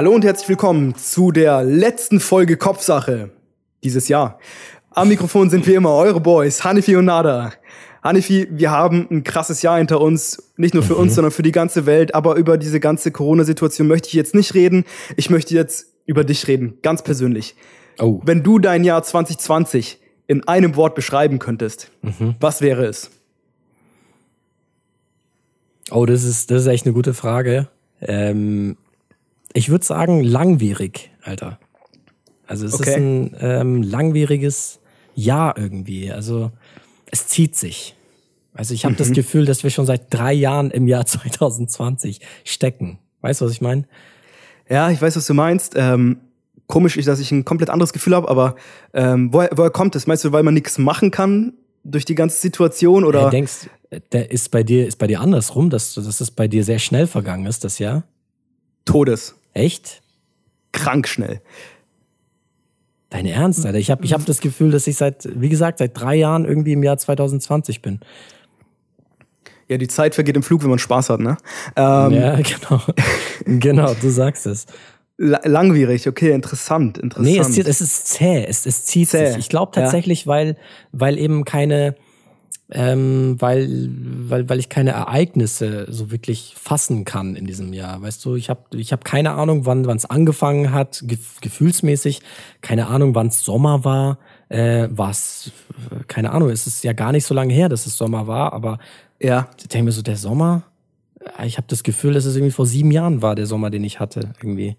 Hallo und herzlich willkommen zu der letzten Folge Kopfsache dieses Jahr. Am Mikrofon sind wie immer eure Boys, Hanifi und Nada. Hanifi, wir haben ein krasses Jahr hinter uns, nicht nur für mhm. uns, sondern für die ganze Welt. Aber über diese ganze Corona-Situation möchte ich jetzt nicht reden. Ich möchte jetzt über dich reden, ganz persönlich. Oh. Wenn du dein Jahr 2020 in einem Wort beschreiben könntest, mhm. was wäre es? Oh, das ist, das ist echt eine gute Frage. Ähm, ich würde sagen, langwierig, Alter. Also es okay. ist ein ähm, langwieriges Jahr irgendwie. Also es zieht sich. Also ich habe mhm. das Gefühl, dass wir schon seit drei Jahren im Jahr 2020 stecken. Weißt du, was ich meine? Ja, ich weiß, was du meinst. Ähm, komisch ist, dass ich ein komplett anderes Gefühl habe, aber ähm, woher, woher kommt es? Meinst du, weil man nichts machen kann durch die ganze Situation oder? Ja, denkst, der ist bei dir ist bei dir andersrum, dass dass es bei dir sehr schnell vergangen ist, das Jahr? Todes. Echt? Krank schnell. Dein Ernst, Alter? Ich habe ich hab das Gefühl, dass ich seit, wie gesagt, seit drei Jahren irgendwie im Jahr 2020 bin. Ja, die Zeit vergeht im Flug, wenn man Spaß hat, ne? Ähm, ja, genau. genau, du sagst es. Langwierig, okay, interessant, interessant. Nee, es, es ist zäh, es, es zieht zäh. sich. Ich glaube tatsächlich, ja. weil, weil eben keine, ähm, weil, weil, weil ich keine Ereignisse so wirklich fassen kann in diesem Jahr. Weißt du, ich habe ich hab keine Ahnung, wann es angefangen hat, gef gefühlsmäßig, keine Ahnung, wann es Sommer war, äh, was, keine Ahnung, es ist ja gar nicht so lange her, dass es Sommer war, aber ja, ich denke mir so, der Sommer, ich habe das Gefühl, dass es irgendwie vor sieben Jahren war, der Sommer, den ich hatte, irgendwie.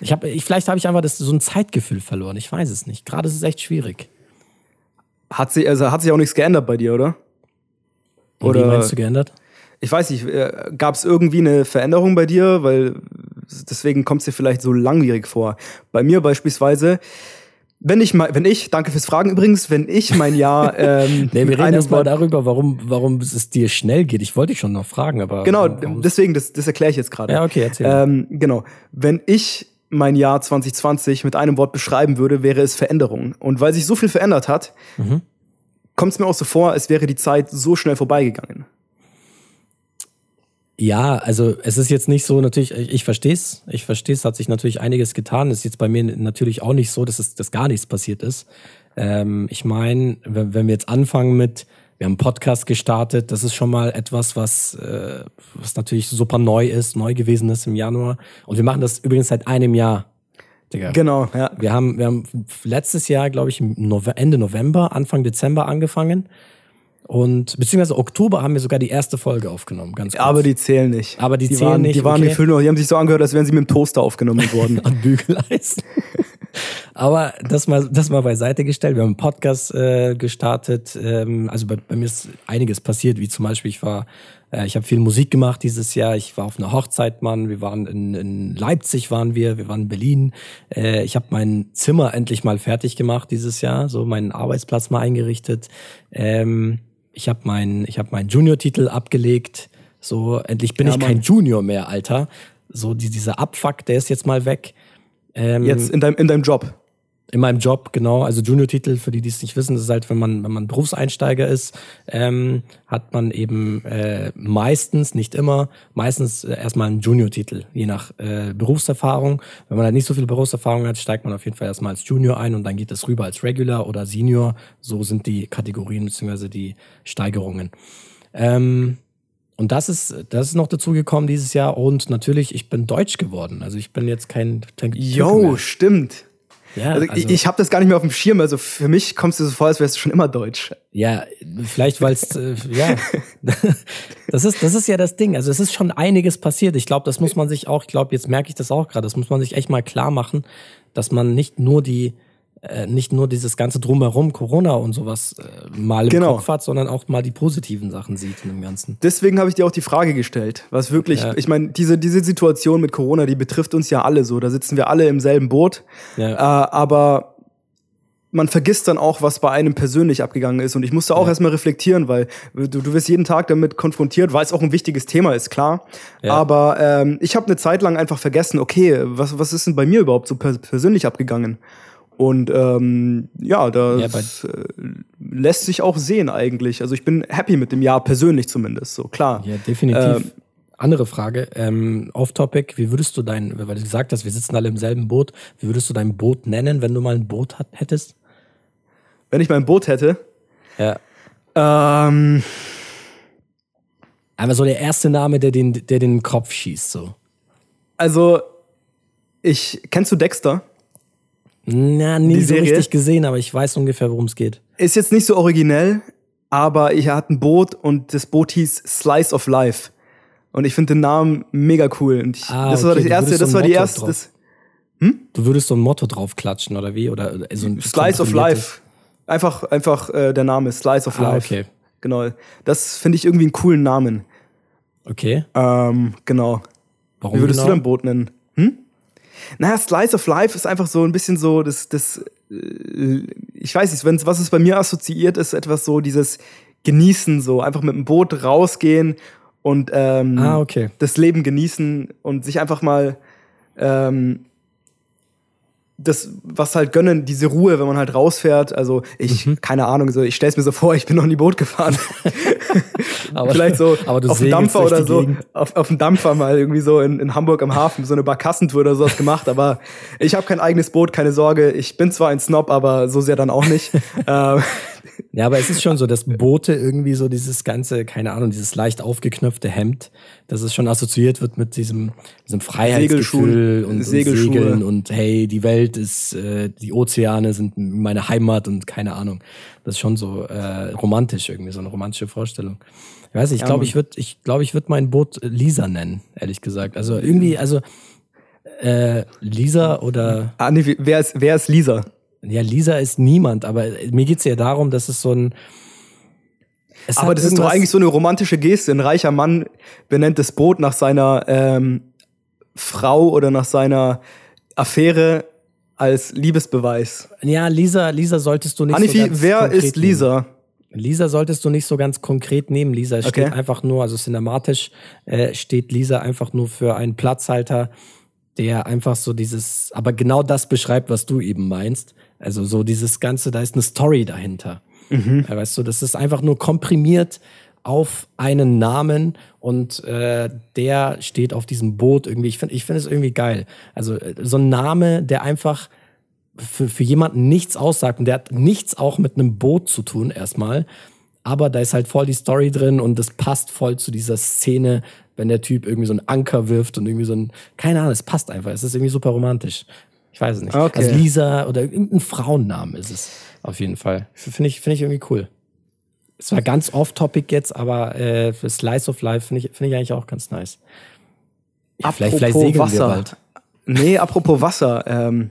Ich hab, ich, vielleicht habe ich einfach das, so ein Zeitgefühl verloren, ich weiß es nicht. Gerade ist es echt schwierig. Hat sich, also hat sich auch nichts geändert bei dir, oder? Oder wie meinst du geändert? Ich weiß nicht, äh, gab es irgendwie eine Veränderung bei dir? Weil deswegen kommt es dir vielleicht so langwierig vor. Bei mir beispielsweise, wenn ich mal, wenn ich, danke fürs Fragen übrigens, wenn ich mein Jahr. Ähm, nee, wir reden erstmal darüber, warum, warum es dir schnell geht. Ich wollte dich schon noch fragen, aber. Genau, deswegen, das, das erkläre ich jetzt gerade. Ja, okay, erzähl. Ähm, genau. Wenn ich mein Jahr 2020 mit einem Wort beschreiben würde, wäre es Veränderung. Und weil sich so viel verändert hat, mhm. kommt es mir auch so vor, als wäre die Zeit so schnell vorbeigegangen. Ja, also es ist jetzt nicht so, natürlich, ich, verstehe es, ich verstehe es, hat sich natürlich einiges getan. Es ist jetzt bei mir natürlich auch nicht so, dass es dass gar nichts passiert ist. Ähm, ich meine, wenn, wenn wir jetzt anfangen mit, wir haben einen Podcast gestartet. Das ist schon mal etwas, was, äh, was natürlich super neu ist, neu gewesen ist im Januar. Und wir machen das übrigens seit einem Jahr. Digga. Genau, ja. Wir haben, wir haben letztes Jahr, glaube ich, Ende November, Anfang Dezember angefangen. Und beziehungsweise Oktober haben wir sogar die erste Folge aufgenommen, ganz kurz. Aber die zählen nicht. Aber die, die zählen waren, nicht. Die waren okay. gefüllt, die haben sich so angehört, als wären sie mit dem Toaster aufgenommen worden. An Bügeleisen. Aber das mal, das mal beiseite gestellt. Wir haben einen Podcast äh, gestartet. Ähm, also bei, bei, mir ist einiges passiert, wie zum Beispiel, ich war, äh, ich habe viel Musik gemacht dieses Jahr. Ich war auf einer Hochzeit, Mann. Wir waren in, in Leipzig, waren wir, wir waren in Berlin. Äh, ich habe mein Zimmer endlich mal fertig gemacht dieses Jahr, so meinen Arbeitsplatz mal eingerichtet. Ähm, ich habe meinen, ich habe meinen Junior-Titel abgelegt. So endlich bin ja, ich kein Junior mehr, Alter. So die, dieser Abfuck, der ist jetzt mal weg. Ähm, Jetzt in deinem, in deinem Job. In meinem Job, genau. Also Junior-Titel, für die, die es nicht wissen, das ist halt, wenn man, wenn man Berufseinsteiger ist, ähm, hat man eben äh, meistens, nicht immer, meistens äh, erstmal einen Junior-Titel, je nach äh, Berufserfahrung. Wenn man halt nicht so viel Berufserfahrung hat, steigt man auf jeden Fall erstmal als Junior ein und dann geht es rüber als Regular oder Senior. So sind die Kategorien bzw. die Steigerungen. Ähm, und das ist, das ist noch dazu gekommen dieses Jahr. Und natürlich, ich bin deutsch geworden. Also ich bin jetzt kein. kein Jo, stimmt. Ja, also, also ich habe das gar nicht mehr auf dem Schirm. Also für mich kommst du so vor, als wärst du schon immer deutsch. Ja, vielleicht weil es äh, ja, das ist das ist ja das Ding. Also es ist schon einiges passiert. Ich glaube, das muss man sich auch. Ich glaube, jetzt merke ich das auch gerade. Das muss man sich echt mal klar machen, dass man nicht nur die nicht nur dieses ganze Drumherum, Corona und sowas äh, mal im genau. Kopf hat, sondern auch mal die positiven Sachen sieht in dem Ganzen. Deswegen habe ich dir auch die Frage gestellt, was wirklich, ja. ich meine, diese, diese Situation mit Corona, die betrifft uns ja alle so, da sitzen wir alle im selben Boot, ja. äh, aber man vergisst dann auch, was bei einem persönlich abgegangen ist. Und ich musste auch ja. erstmal reflektieren, weil du, du wirst jeden Tag damit konfrontiert, weil es auch ein wichtiges Thema ist, klar. Ja. Aber ähm, ich habe eine Zeit lang einfach vergessen, okay, was, was ist denn bei mir überhaupt so persönlich abgegangen? Und ähm, ja, das ja, äh, lässt sich auch sehen eigentlich. Also ich bin happy mit dem Jahr persönlich zumindest, so klar. Ja, definitiv. Ähm, andere Frage, ähm, off-topic, wie würdest du dein, weil du gesagt hast, wir sitzen alle im selben Boot, wie würdest du dein Boot nennen, wenn du mal ein Boot hat, hättest? Wenn ich mein Boot hätte? Ja. Ähm. Einfach so der erste Name, der den, der den Kopf schießt, so. Also, ich, kennst du Dexter? Na, nie so richtig gesehen, aber ich weiß ungefähr, worum es geht. Ist jetzt nicht so originell, aber ich hatte ein Boot und das Boot hieß Slice of Life. Und ich finde den Namen mega cool. Und ich, ah, das okay. war das erste, das war die erste. Das, hm? Du würdest so ein Motto draufklatschen oder wie? Oder so ein Slice of Life. Einfach, einfach äh, der Name Slice of ah, Life. Okay. Genau. Das finde ich irgendwie einen coolen Namen. Okay. Ähm, genau. Warum Wie würdest genau? du dein Boot nennen? Hm? Naja, Slice of Life ist einfach so ein bisschen so, das, das, äh, ich weiß nicht, wenn's, was es bei mir assoziiert ist, etwas so dieses Genießen, so einfach mit dem Boot rausgehen und ähm, ah, okay. das Leben genießen und sich einfach mal ähm, das, was halt gönnen, diese Ruhe, wenn man halt rausfährt. Also ich, Mhm. keine Ahnung, so ich stell's mir so vor, ich bin noch nie Boot gefahren. Aber- Vielleicht so auf dem Dampfer oder so, Gegend. auf, auf dem Dampfer mal irgendwie so in, in Hamburg am Hafen, so eine Barkassentour oder sowas gemacht. Aber ich habe kein eigenes Boot, keine Sorge. Ich bin zwar ein Snob, aber so sehr dann auch nicht. Ja, aber es ist schon so, dass Boote irgendwie so dieses ganze, keine Ahnung, dieses leicht aufgeknöpfte Hemd, dass es schon assoziiert wird mit diesem, diesem Freiheitsgefühl und, und. Segeln und hey, die Welt ist, äh, die Ozeane sind meine Heimat und keine Ahnung. Das ist schon so äh, romantisch irgendwie, so eine romantische Vorstellung. Ich weiß nicht, ich glaube, ich würde, ich glaube, ich würde mein Boot Lisa nennen, ehrlich gesagt. Also irgendwie, also äh, Lisa oder ah, nee, wer ist, wer ist Lisa? Ja, Lisa ist niemand, aber mir geht's ja darum, dass es so ein. Es Aber das ist doch eigentlich so eine romantische Geste. Ein reicher Mann benennt das Boot nach seiner ähm, Frau oder nach seiner Affäre als Liebesbeweis. Ja, Lisa, Lisa solltest du nicht Hanifi, so ganz wer ist Lisa? Nehmen. Lisa solltest du nicht so ganz konkret nehmen. Lisa steht Okay. einfach nur, also cinematisch äh, steht Lisa einfach nur für einen Platzhalter, der einfach so dieses, aber genau das beschreibt, was du eben meinst. Also so dieses Ganze, da ist eine Story dahinter. Ja, weißt du, das ist einfach nur komprimiert auf einen Namen und äh, der steht auf diesem Boot irgendwie. Ich finde ich finde es irgendwie geil. Also äh, so ein Name, der einfach für, für jemanden nichts aussagt und der hat nichts auch mit einem Boot zu tun erstmal. Aber da ist halt voll die Story drin und das passt voll zu dieser Szene, wenn der Typ irgendwie so einen Anker wirft und irgendwie so ein, keine Ahnung, es passt einfach. Es ist irgendwie super romantisch. Ich weiß es nicht. Okay. Also Lisa oder irgendein Frauennamen ist es auf jeden Fall. Finde ich, finde ich irgendwie cool. Es war ganz off-topic jetzt, aber äh, für Slice of Life finde ich, finde ich eigentlich auch ganz nice. Ja, vielleicht, vielleicht Apropos segeln Wasser. wir bald. Nee, apropos Wasser. Ähm,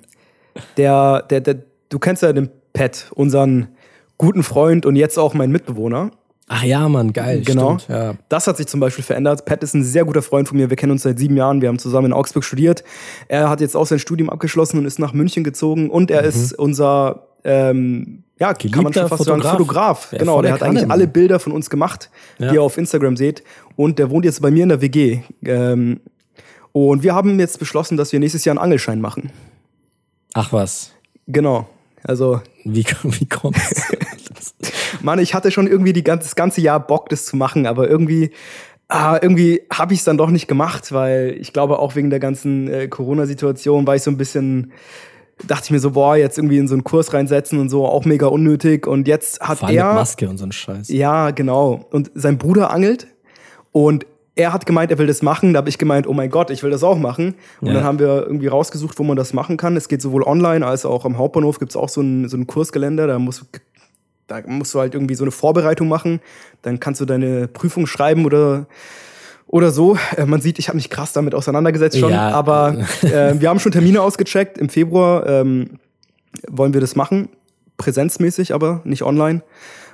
der, der, der, du kennst ja den Pat, unseren guten Freund und jetzt auch mein Mitbewohner. Ach ja, Mann, geil. Genau. Stimmt, ja. Das hat sich zum Beispiel verändert. Pat ist ein sehr guter Freund von mir. Wir kennen uns seit sieben Jahren. Wir haben zusammen in Augsburg studiert. Er hat jetzt auch sein Studium abgeschlossen und ist nach München gezogen. Und er ist unser, ähm, ja, kann man Mhm. Geliebter schon fast sagen, Fotograf. Fotograf. Ja, genau, der hat eigentlich alle Bilder von uns gemacht, Ja. die ihr auf Instagram seht. Und der wohnt jetzt bei mir in der WG. Ähm, und wir haben jetzt beschlossen, dass wir nächstes Jahr einen Angelschein machen. Ach was. Genau. Also, Wie, wie kommt's? Mann, ich hatte schon irgendwie ganze, das ganze Jahr Bock, das zu machen, aber irgendwie, ah, irgendwie habe ich es dann doch nicht gemacht, weil ich glaube auch wegen der ganzen äh, Corona-Situation war ich so ein bisschen, dachte ich mir so, boah, jetzt irgendwie in so einen Kurs reinsetzen und so, auch mega unnötig. Und jetzt hat Vor allem mit er, Maske und so ein Scheiß. ja, genau, und sein Bruder angelt und er hat gemeint, er will das machen. Da habe ich gemeint, oh mein Gott, ich will das auch machen. Und Ja. dann haben wir irgendwie rausgesucht, wo man das machen kann. Es geht sowohl online als auch am Hauptbahnhof gibt es auch so ein, so ein Kursgelände. Da musst, du- da musst du halt irgendwie so eine Vorbereitung machen. Dann kannst du deine Prüfung schreiben oder, oder so. Äh, man sieht, ich habe mich krass damit auseinandergesetzt schon. Ja. Aber äh, wir haben schon Termine ausgecheckt. Im Februar ähm, wollen wir das machen. Präsenzmäßig, aber nicht online.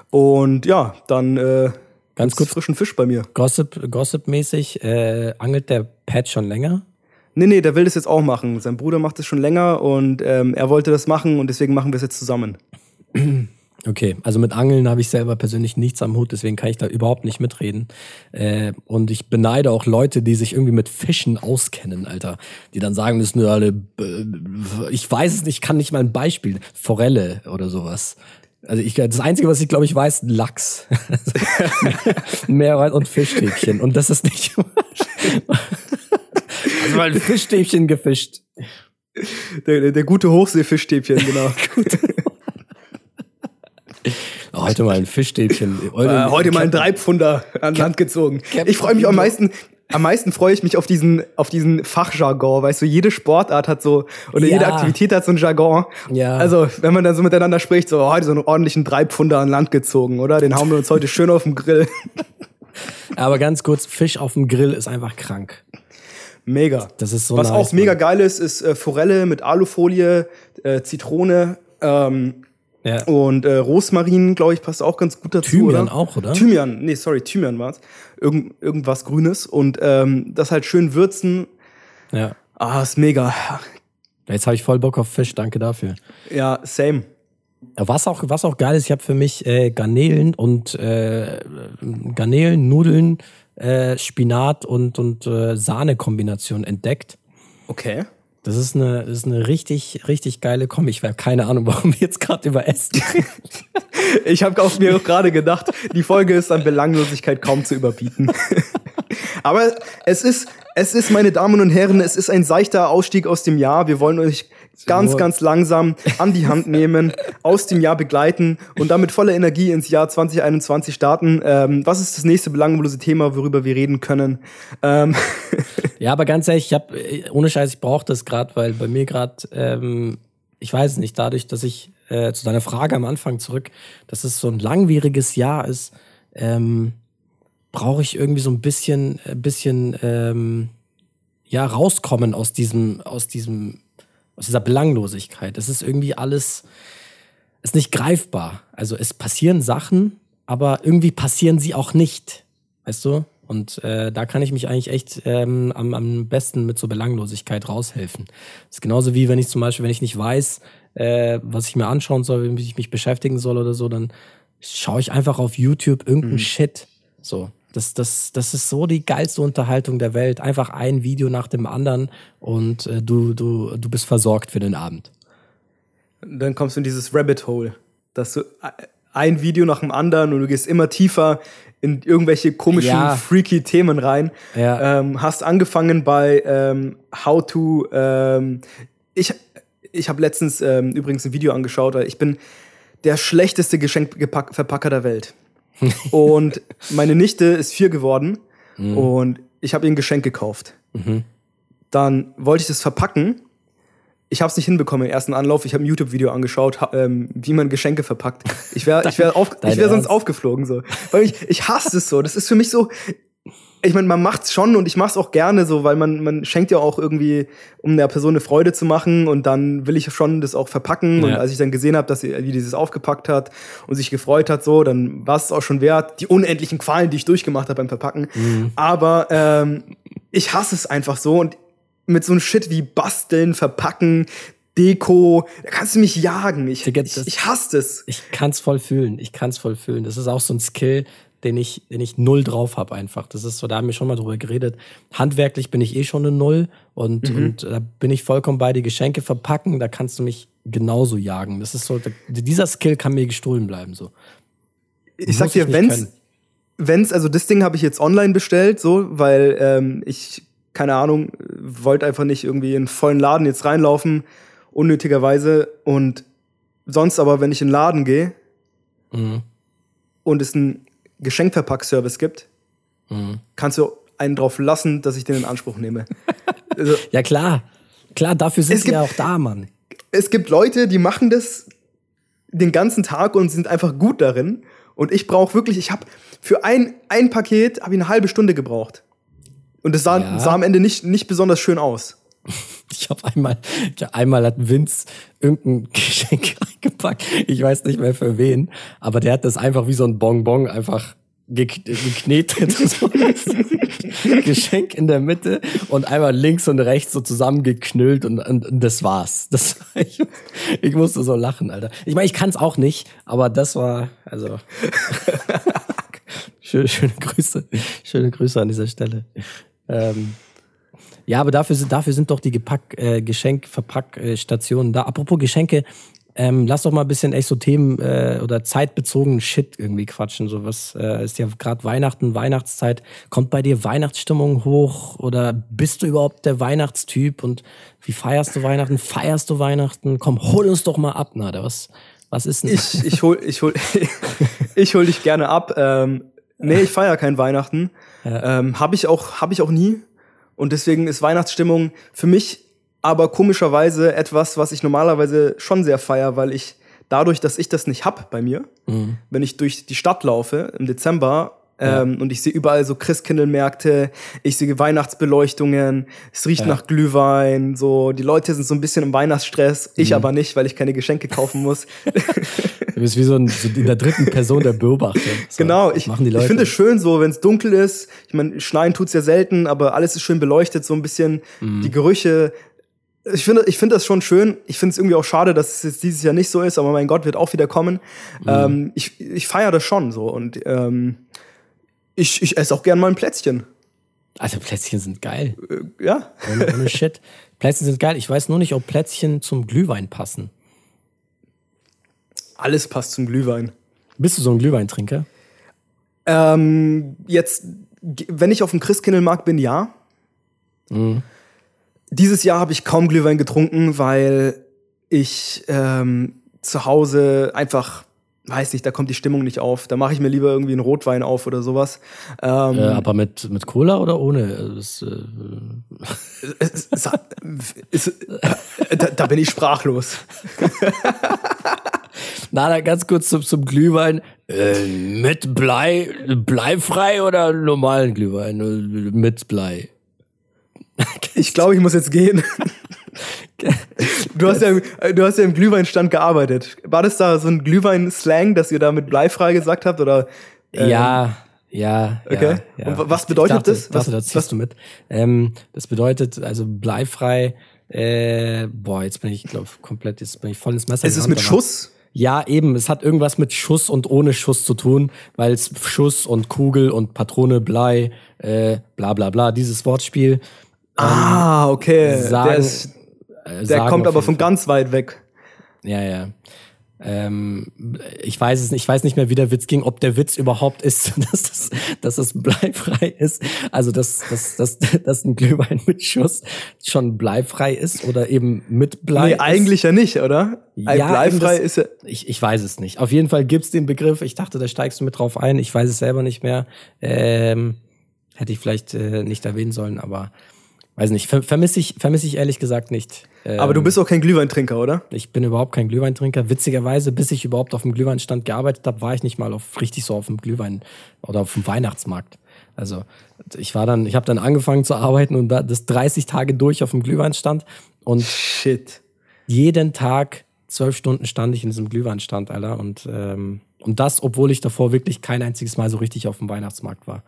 Und ja, dann äh, Ganz kurz, frischen Fisch bei mir. Gossip, Gossip-mäßig, äh, angelt der Pat schon länger? Nee, nee, der will das jetzt auch machen. Sein Bruder macht das schon länger und ähm, er wollte das machen und deswegen machen wir es jetzt zusammen. Okay, also mit Angeln habe ich selber persönlich nichts am Hut, deswegen kann ich da überhaupt nicht mitreden. Äh, und ich beneide auch Leute, die sich irgendwie mit Fischen auskennen, Alter. Die dann sagen, das sind nur alle, ich weiß es nicht, ich kann nicht mal ein Beispiel. Forelle oder sowas. Also ich, das Einzige, was ich glaube ich weiß, Lachs. Meerreis und Fischstäbchen. Und das ist nicht. also mal ein Fischstäbchen gefischt. Der, der, der gute Hochseefischstäbchen, genau. heute mal ein Fischstäbchen. Heute, äh, heute mal ein Dreipfunder an Land gezogen. Ich freue mich am meisten, am meisten freue ich mich auf diesen, auf diesen Fachjargon, weißt du, jede Sportart hat so, oder ja. jede Aktivität hat so ein Jargon. Ja. Also, wenn man dann so miteinander spricht, so, heute so einen ordentlichen Dreipfunder an Land gezogen, oder? Den hauen wir uns heute schön auf dem Grill. Aber ganz kurz, Fisch auf dem Grill ist einfach krank. Mega. Das ist so Was nice, auch mega geil ist, ist äh, Forelle mit Alufolie, äh, Zitrone, ähm, ja. Und äh, Rosmarin, glaube ich, passt auch ganz gut dazu. Thymian oder? auch, oder? Thymian, nee, sorry, Thymian war's. Irgend, irgendwas Grünes. Und ähm, das halt schön würzen. Ja. Ah, ist mega. Jetzt habe ich voll Bock auf Fisch, danke dafür. Ja, same. Was auch, was auch geil ist, ich habe für mich äh, Garnelen und äh, Garnelen, Nudeln, äh, Spinat und, und äh, Sahne-Kombination entdeckt. Okay. Das ist eine, das ist eine richtig, richtig geile Kombi. Ich habe keine Ahnung, warum wir jetzt gerade über Essen ich habe auch mir gerade gedacht, die Folge ist an Belanglosigkeit kaum zu überbieten. Aber es ist, es ist, meine Damen und Herren, es ist ein seichter Ausstieg aus dem Jahr. Wir wollen euch ganz, ganz langsam an die Hand nehmen, aus dem Jahr begleiten und damit voller Energie ins Jahr 2021 starten. Ähm, was ist das nächste belanglose Thema, worüber wir reden können? Ähm ja, aber ganz ehrlich, ich habe ohne Scheiß, ich brauche das gerade, weil bei mir gerade, ähm, ich weiß es nicht, dadurch, dass ich äh, zu deiner Frage am Anfang zurück, dass es so ein langwieriges Jahr ist, ähm, brauche ich irgendwie so ein bisschen, ein bisschen ähm, ja rauskommen aus diesem, aus diesem aus dieser Belanglosigkeit. Es ist irgendwie alles, ist nicht greifbar. Also es passieren Sachen, aber irgendwie passieren sie auch nicht. Weißt du? Und äh, da kann ich mich eigentlich echt ähm, am, am besten mit so Belanglosigkeit raushelfen. Das ist genauso wie wenn ich zum Beispiel, wenn ich nicht weiß, äh, was ich mir anschauen soll, wie ich mich beschäftigen soll oder so, dann schaue ich einfach auf YouTube irgendeinen mhm. Shit. So. Das, das, das ist so die geilste Unterhaltung der Welt. Einfach ein Video nach dem anderen und äh, du, du, du bist versorgt für den Abend. Dann kommst du in dieses Rabbit Hole, dass du äh, ein Video nach dem anderen und du gehst immer tiefer in irgendwelche komischen, ja. freaky Themen rein. Ja. Ähm, hast angefangen bei ähm, How to. Ähm, ich ich habe letztens ähm, übrigens ein Video angeschaut, weil ich bin der schlechteste Geschenkverpacker der Welt. und meine Nichte ist vier geworden mhm. und ich habe ihr ein Geschenk gekauft. Mhm. Dann wollte ich das verpacken. Ich habe es nicht hinbekommen im ersten Anlauf. Ich habe ein YouTube-Video angeschaut, ähm, wie man Geschenke verpackt. Ich wäre ich wär, auf, ich wär sonst aufgeflogen so. Weil ich, ich hasse es so. Das ist für mich so, ich meine, man macht's schon und ich mach's auch gerne so, weil man, man schenkt ja auch irgendwie, um der Person eine Freude zu machen und dann will ich schon das auch verpacken. Ja. Und als ich dann gesehen habe, dass sie wie dieses aufgepackt hat und sich gefreut hat, so, dann war es auch schon wert, die unendlichen Qualen, die ich durchgemacht habe beim Verpacken. Mhm. Aber ähm, ich hasse es einfach so und mit so einem Shit wie basteln, verpacken, Deko, da kannst du mich jagen. Ich, ich, ich hasse es. Ich kann's voll fühlen. Ich kann's voll fühlen. Das ist auch so ein Skill, den ich, den ich null drauf habe einfach. Das ist so, da haben wir schon mal drüber geredet. Handwerklich bin ich eh schon eine Null und, mhm. und da bin ich vollkommen bei die Geschenke verpacken, da kannst du mich genauso jagen. Das ist so, dieser Skill kann mir gestohlen bleiben. So. Ich sag dir, wenn's, wenn's, also das Ding habe ich jetzt online bestellt, so, weil ähm, ich, keine Ahnung, wollte einfach nicht irgendwie in einen vollen Laden jetzt reinlaufen, unnötigerweise. Und sonst aber, wenn ich in den Laden gehe mhm. und es ein Geschenkverpack-Service gibt, mhm. kannst du einen drauf lassen, dass ich den in Anspruch nehme. Also, ja, klar. Klar, dafür sind sie ja auch da, Mann. Es gibt Leute, die machen das den ganzen Tag und sind einfach gut darin. Und ich brauche wirklich, ich habe für ein, ein Paket habe ich eine halbe Stunde gebraucht. Und es sah, ja. sah am Ende nicht, nicht besonders schön aus. Ich habe einmal, einmal hat Vince irgendein Geschenk eingepackt. Ich weiß nicht mehr für wen, aber der hat das einfach wie so ein Bonbon einfach geknetet. So Geschenk in der Mitte und einmal links und rechts so zusammengeknüllt und, und, und das war's. Das, ich, ich musste so lachen, Alter. Ich meine, ich kann es auch nicht, aber das war, also. schöne, schöne Grüße. Schöne Grüße an dieser Stelle. Ähm, ja, aber dafür sind, dafür sind doch die Gepack, äh, Geschenkverpackstationen da. Apropos Geschenke, Ähm, lass doch mal ein bisschen echt so Themen äh, oder zeitbezogenen Shit irgendwie quatschen. So was äh, ist ja gerade Weihnachten, Weihnachtszeit. Kommt bei dir Weihnachtsstimmung hoch oder bist du überhaupt der Weihnachtstyp und wie feierst du Weihnachten? Feierst du Weihnachten? Komm, hol uns doch mal ab, na, was was ist denn? Ich ich hol ich hol ich hol dich gerne ab. Ähm, nee, ich feiere kein Weihnachten. Ja. Ähm, habe ich auch habe ich auch nie und deswegen ist Weihnachtsstimmung für mich aber komischerweise etwas, was ich normalerweise schon sehr feier, weil ich dadurch, dass ich das nicht hab bei mir, mhm. wenn ich durch die Stadt laufe im Dezember ja. ähm, und ich sehe überall so Christkindlmärkte, ich sehe Weihnachtsbeleuchtungen, es riecht ja. nach Glühwein, so die Leute sind so ein bisschen im Weihnachtsstress, ich mhm. aber nicht, weil ich keine Geschenke kaufen muss. Du bist wie so, ein, so in der dritten Person der Beobachter. So, genau, ich, ich finde es schön so, wenn es dunkel ist. Ich meine, schneien tut's ja selten, aber alles ist schön beleuchtet, so ein bisschen mhm. die Gerüche ich finde, ich finde das schon schön. Ich finde es irgendwie auch schade, dass es jetzt dieses Jahr nicht so ist, aber mein Gott wird auch wieder kommen. Mhm. Ähm, ich ich feiere das schon so und ähm, ich, ich esse auch gern mal ein Plätzchen. Also Plätzchen sind geil. Äh, ja. Ohne, ohne Shit. Plätzchen sind geil. Ich weiß nur nicht, ob Plätzchen zum Glühwein passen. Alles passt zum Glühwein. Bist du so ein Glühweintrinker? Ähm, jetzt, wenn ich auf dem Christkindlmarkt bin, ja. Mhm. Dieses Jahr habe ich kaum Glühwein getrunken, weil ich ähm, zu Hause einfach weiß nicht, da kommt die Stimmung nicht auf. Da mache ich mir lieber irgendwie einen Rotwein auf oder sowas. Ähm, äh, aber mit, mit Cola oder ohne? Das, äh, es, es, es, da, da, bin ich sprachlos. Na, dann ganz kurz zum, zum Glühwein. Äh, mit Blei, bleifrei oder normalen Glühwein? Mit Blei. ich glaube, ich muss jetzt gehen. Du hast, ja, du hast ja im Glühweinstand gearbeitet. War das da so ein Glühwein-Slang, dass ihr da mit bleifrei gesagt habt? Oder, ähm, ja, ja. Okay. Ja. Und was bedeutet dachte, das? Was, das ziehst du mit? Ähm, das bedeutet, also bleifrei, äh, boah, jetzt bin ich, glaube komplett, jetzt bin ich voll ins Messer. Ist es mit Schuss? Ja, eben. Es hat irgendwas mit Schuss und ohne Schuss zu tun, weil es Schuss und Kugel und Patrone, Blei, äh, bla bla bla, dieses Wortspiel. Ah, okay. Sagen, der, ist, äh, der kommt aber von ganz weit weg. Ja, ja. Ähm, ich weiß es nicht, ich weiß nicht mehr, wie der Witz ging, ob der Witz überhaupt ist, dass das, dass das bleifrei ist. Also, dass, dass, dass, dass ein Glühwein mit Schuss schon bleifrei ist oder eben mit Blei. Nee, eigentlich ja nicht, oder? Ein ja, bleifrei das, ist ja. Ich, ich weiß es nicht. Auf jeden Fall gibt's den Begriff. Ich dachte, da steigst du mit drauf ein. Ich weiß es selber nicht mehr. Ähm, hätte ich vielleicht äh, nicht erwähnen sollen, aber Weiß nicht, ver vermisse ich, vermiss ich ehrlich gesagt nicht. Ähm, Aber du bist auch kein Glühweintrinker, oder? Ich bin überhaupt kein Glühweintrinker. Witzigerweise, bis ich überhaupt auf dem Glühweinstand gearbeitet habe, war ich nicht mal auf richtig so auf dem Glühwein oder auf dem Weihnachtsmarkt. Also ich war dann, ich habe dann angefangen zu arbeiten und da, das 30 Tage durch auf dem Glühweinstand und Shit. jeden Tag zwölf Stunden stand ich in diesem Glühweinstand, Alter. Und, ähm, und das, obwohl ich davor wirklich kein einziges Mal so richtig auf dem Weihnachtsmarkt war.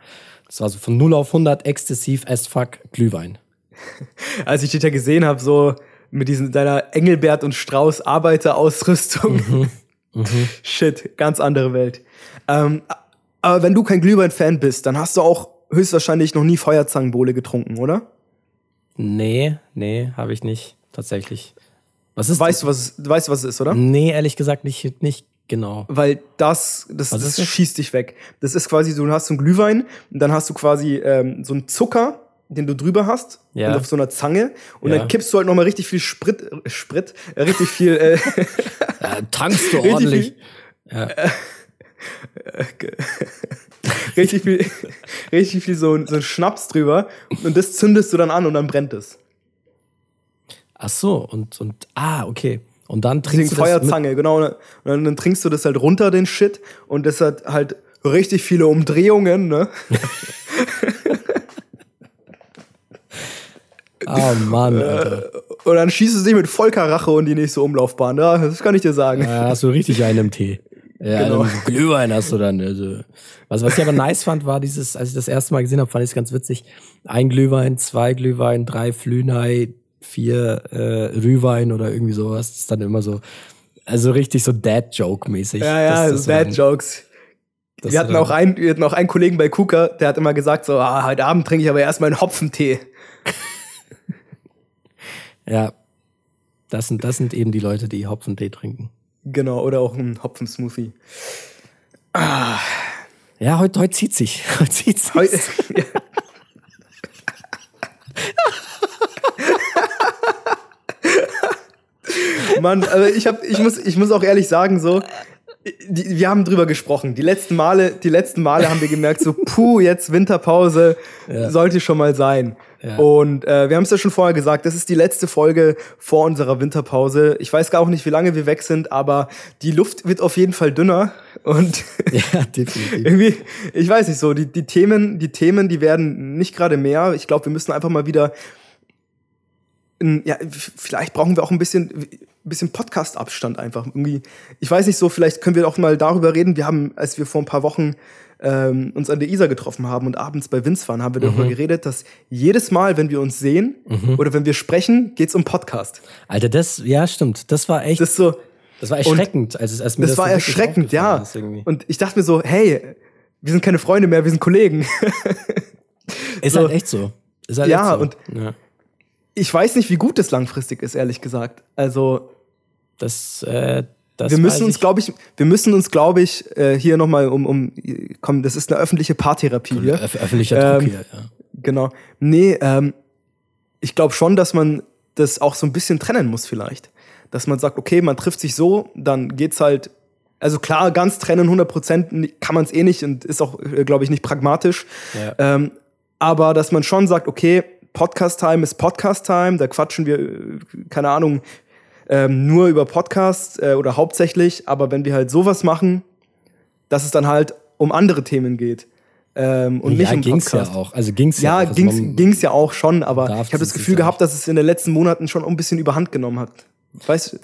Das war so von 0 auf 100 exzessiv as fuck Glühwein. als ich dich ja gesehen habe, so mit diesen deiner Engelbert und Strauß Arbeiterausrüstung. Mhm. Mhm. Shit, ganz andere Welt. Ähm, aber wenn du kein Glühwein-Fan bist, dann hast du auch höchstwahrscheinlich noch nie Feuerzangenbowle getrunken, oder? Nee, nee, habe ich nicht, tatsächlich. Was ist weißt du, was, weißt du, was es ist, oder? Nee, ehrlich gesagt nicht, nicht genau. Weil das, das, das schießt dich weg. Das ist quasi, du hast so einen Glühwein und dann hast du quasi ähm, so einen Zucker, den du drüber hast ja. und auf so einer Zange und ja. dann kippst du halt noch mal richtig viel Sprit, äh, Sprit, äh, richtig viel. Äh, ja, tankst du ordentlich. Viel, ja. Äh, richtig viel, richtig viel so, so Schnaps drüber und das zündest du dann an und dann brennt es. Ach so und und ah okay. Und dann trinkst Deswegen du das Feuerzange, genau. Und dann, dann trinkst du das halt runter, den Shit. Und das hat halt richtig viele Umdrehungen, ne? Oh Mann, Alter. Und dann schießt es dich mit Volker und die nächste Umlaufbahn. Ja, das kann ich dir sagen. Ja, hast du richtig einen im Tee. Ja, genau. Glühwein hast du dann. Also. Was, was ich aber nice fand, war dieses, als ich das erste Mal gesehen habe, fand ich es ganz witzig. Ein Glühwein, zwei Glühwein, drei Flühnei, vier äh, Rühwein oder irgendwie sowas. Das ist dann immer so, also richtig so Dad-Joke-mäßig. Ja, ja, Dad-Jokes. Wir hatten, auch einen, wir hatten auch einen Kollegen bei Kuka, der hat immer gesagt so, ah, heute Abend trinke ich aber erstmal einen Hopfentee. Ja, das sind, das sind eben die Leute, die Hopfentee trinken. Genau, oder auch ein Hopfen-Smoothie. Ah. Ja, heute, heute zieht sich. Heute zieht sich. Heute, ja. Mann, also ich, hab, ich, muss, ich muss auch ehrlich sagen, so, die, wir haben drüber gesprochen. Die letzten Male, die letzten Male haben wir gemerkt, so, puh, jetzt Winterpause ja. sollte schon mal sein. Ja. Und äh, wir haben es ja schon vorher gesagt, das ist die letzte Folge vor unserer Winterpause. Ich weiß gar auch nicht, wie lange wir weg sind, aber die Luft wird auf jeden Fall dünner. Und ja, definitiv. irgendwie, ich weiß nicht so, die, die Themen, die Themen, die werden nicht gerade mehr. Ich glaube, wir müssen einfach mal wieder ja, vielleicht brauchen wir auch ein bisschen, bisschen Podcast-Abstand einfach. Irgendwie, ich weiß nicht so, vielleicht können wir auch mal darüber reden. Wir haben, als wir vor ein paar Wochen ähm, uns an der Isar getroffen haben und abends bei Vince waren, haben wir mhm. darüber geredet, dass jedes Mal, wenn wir uns sehen mhm. oder wenn wir sprechen, geht's um Podcast. Alter, das, ja, stimmt. Das war echt. Das, so, das war erschreckend, als, als mir das, das war erschreckend, ja. Und ich dachte mir so, hey, wir sind keine Freunde mehr, wir sind Kollegen. Ist so. halt echt so. Ist halt ja, so. und ja ich weiß nicht, wie gut das langfristig ist, ehrlich gesagt. Also das, äh, das wir müssen uns, glaube ich, wir müssen uns, glaube ich, äh, hier nochmal um, um, komm, das ist eine öffentliche Paartherapie hier. Öf öffentlicher Druck ähm, hier, ja. Genau. Nee, ähm, ich glaube schon, dass man das auch so ein bisschen trennen muss vielleicht. Dass man sagt, okay, man trifft sich so, dann geht's halt, also klar, ganz trennen, 100 Prozent kann man es eh nicht und ist auch, äh, glaube ich, nicht pragmatisch. Ja. Ähm, aber dass man schon sagt, okay, Podcast-Time ist Podcast-Time, da quatschen wir, äh, keine Ahnung, ähm, nur über Podcasts äh, oder hauptsächlich, aber wenn wir halt sowas machen, dass es dann halt um andere Themen geht. Ähm, und ja, nicht um ging's Podcast. ja auch. Also ging's ja, ja auch. ging's, also ging's ja auch schon, aber ich habe das Gefühl gehabt, dass es in den letzten Monaten schon ein bisschen überhand genommen hat. Weißt du,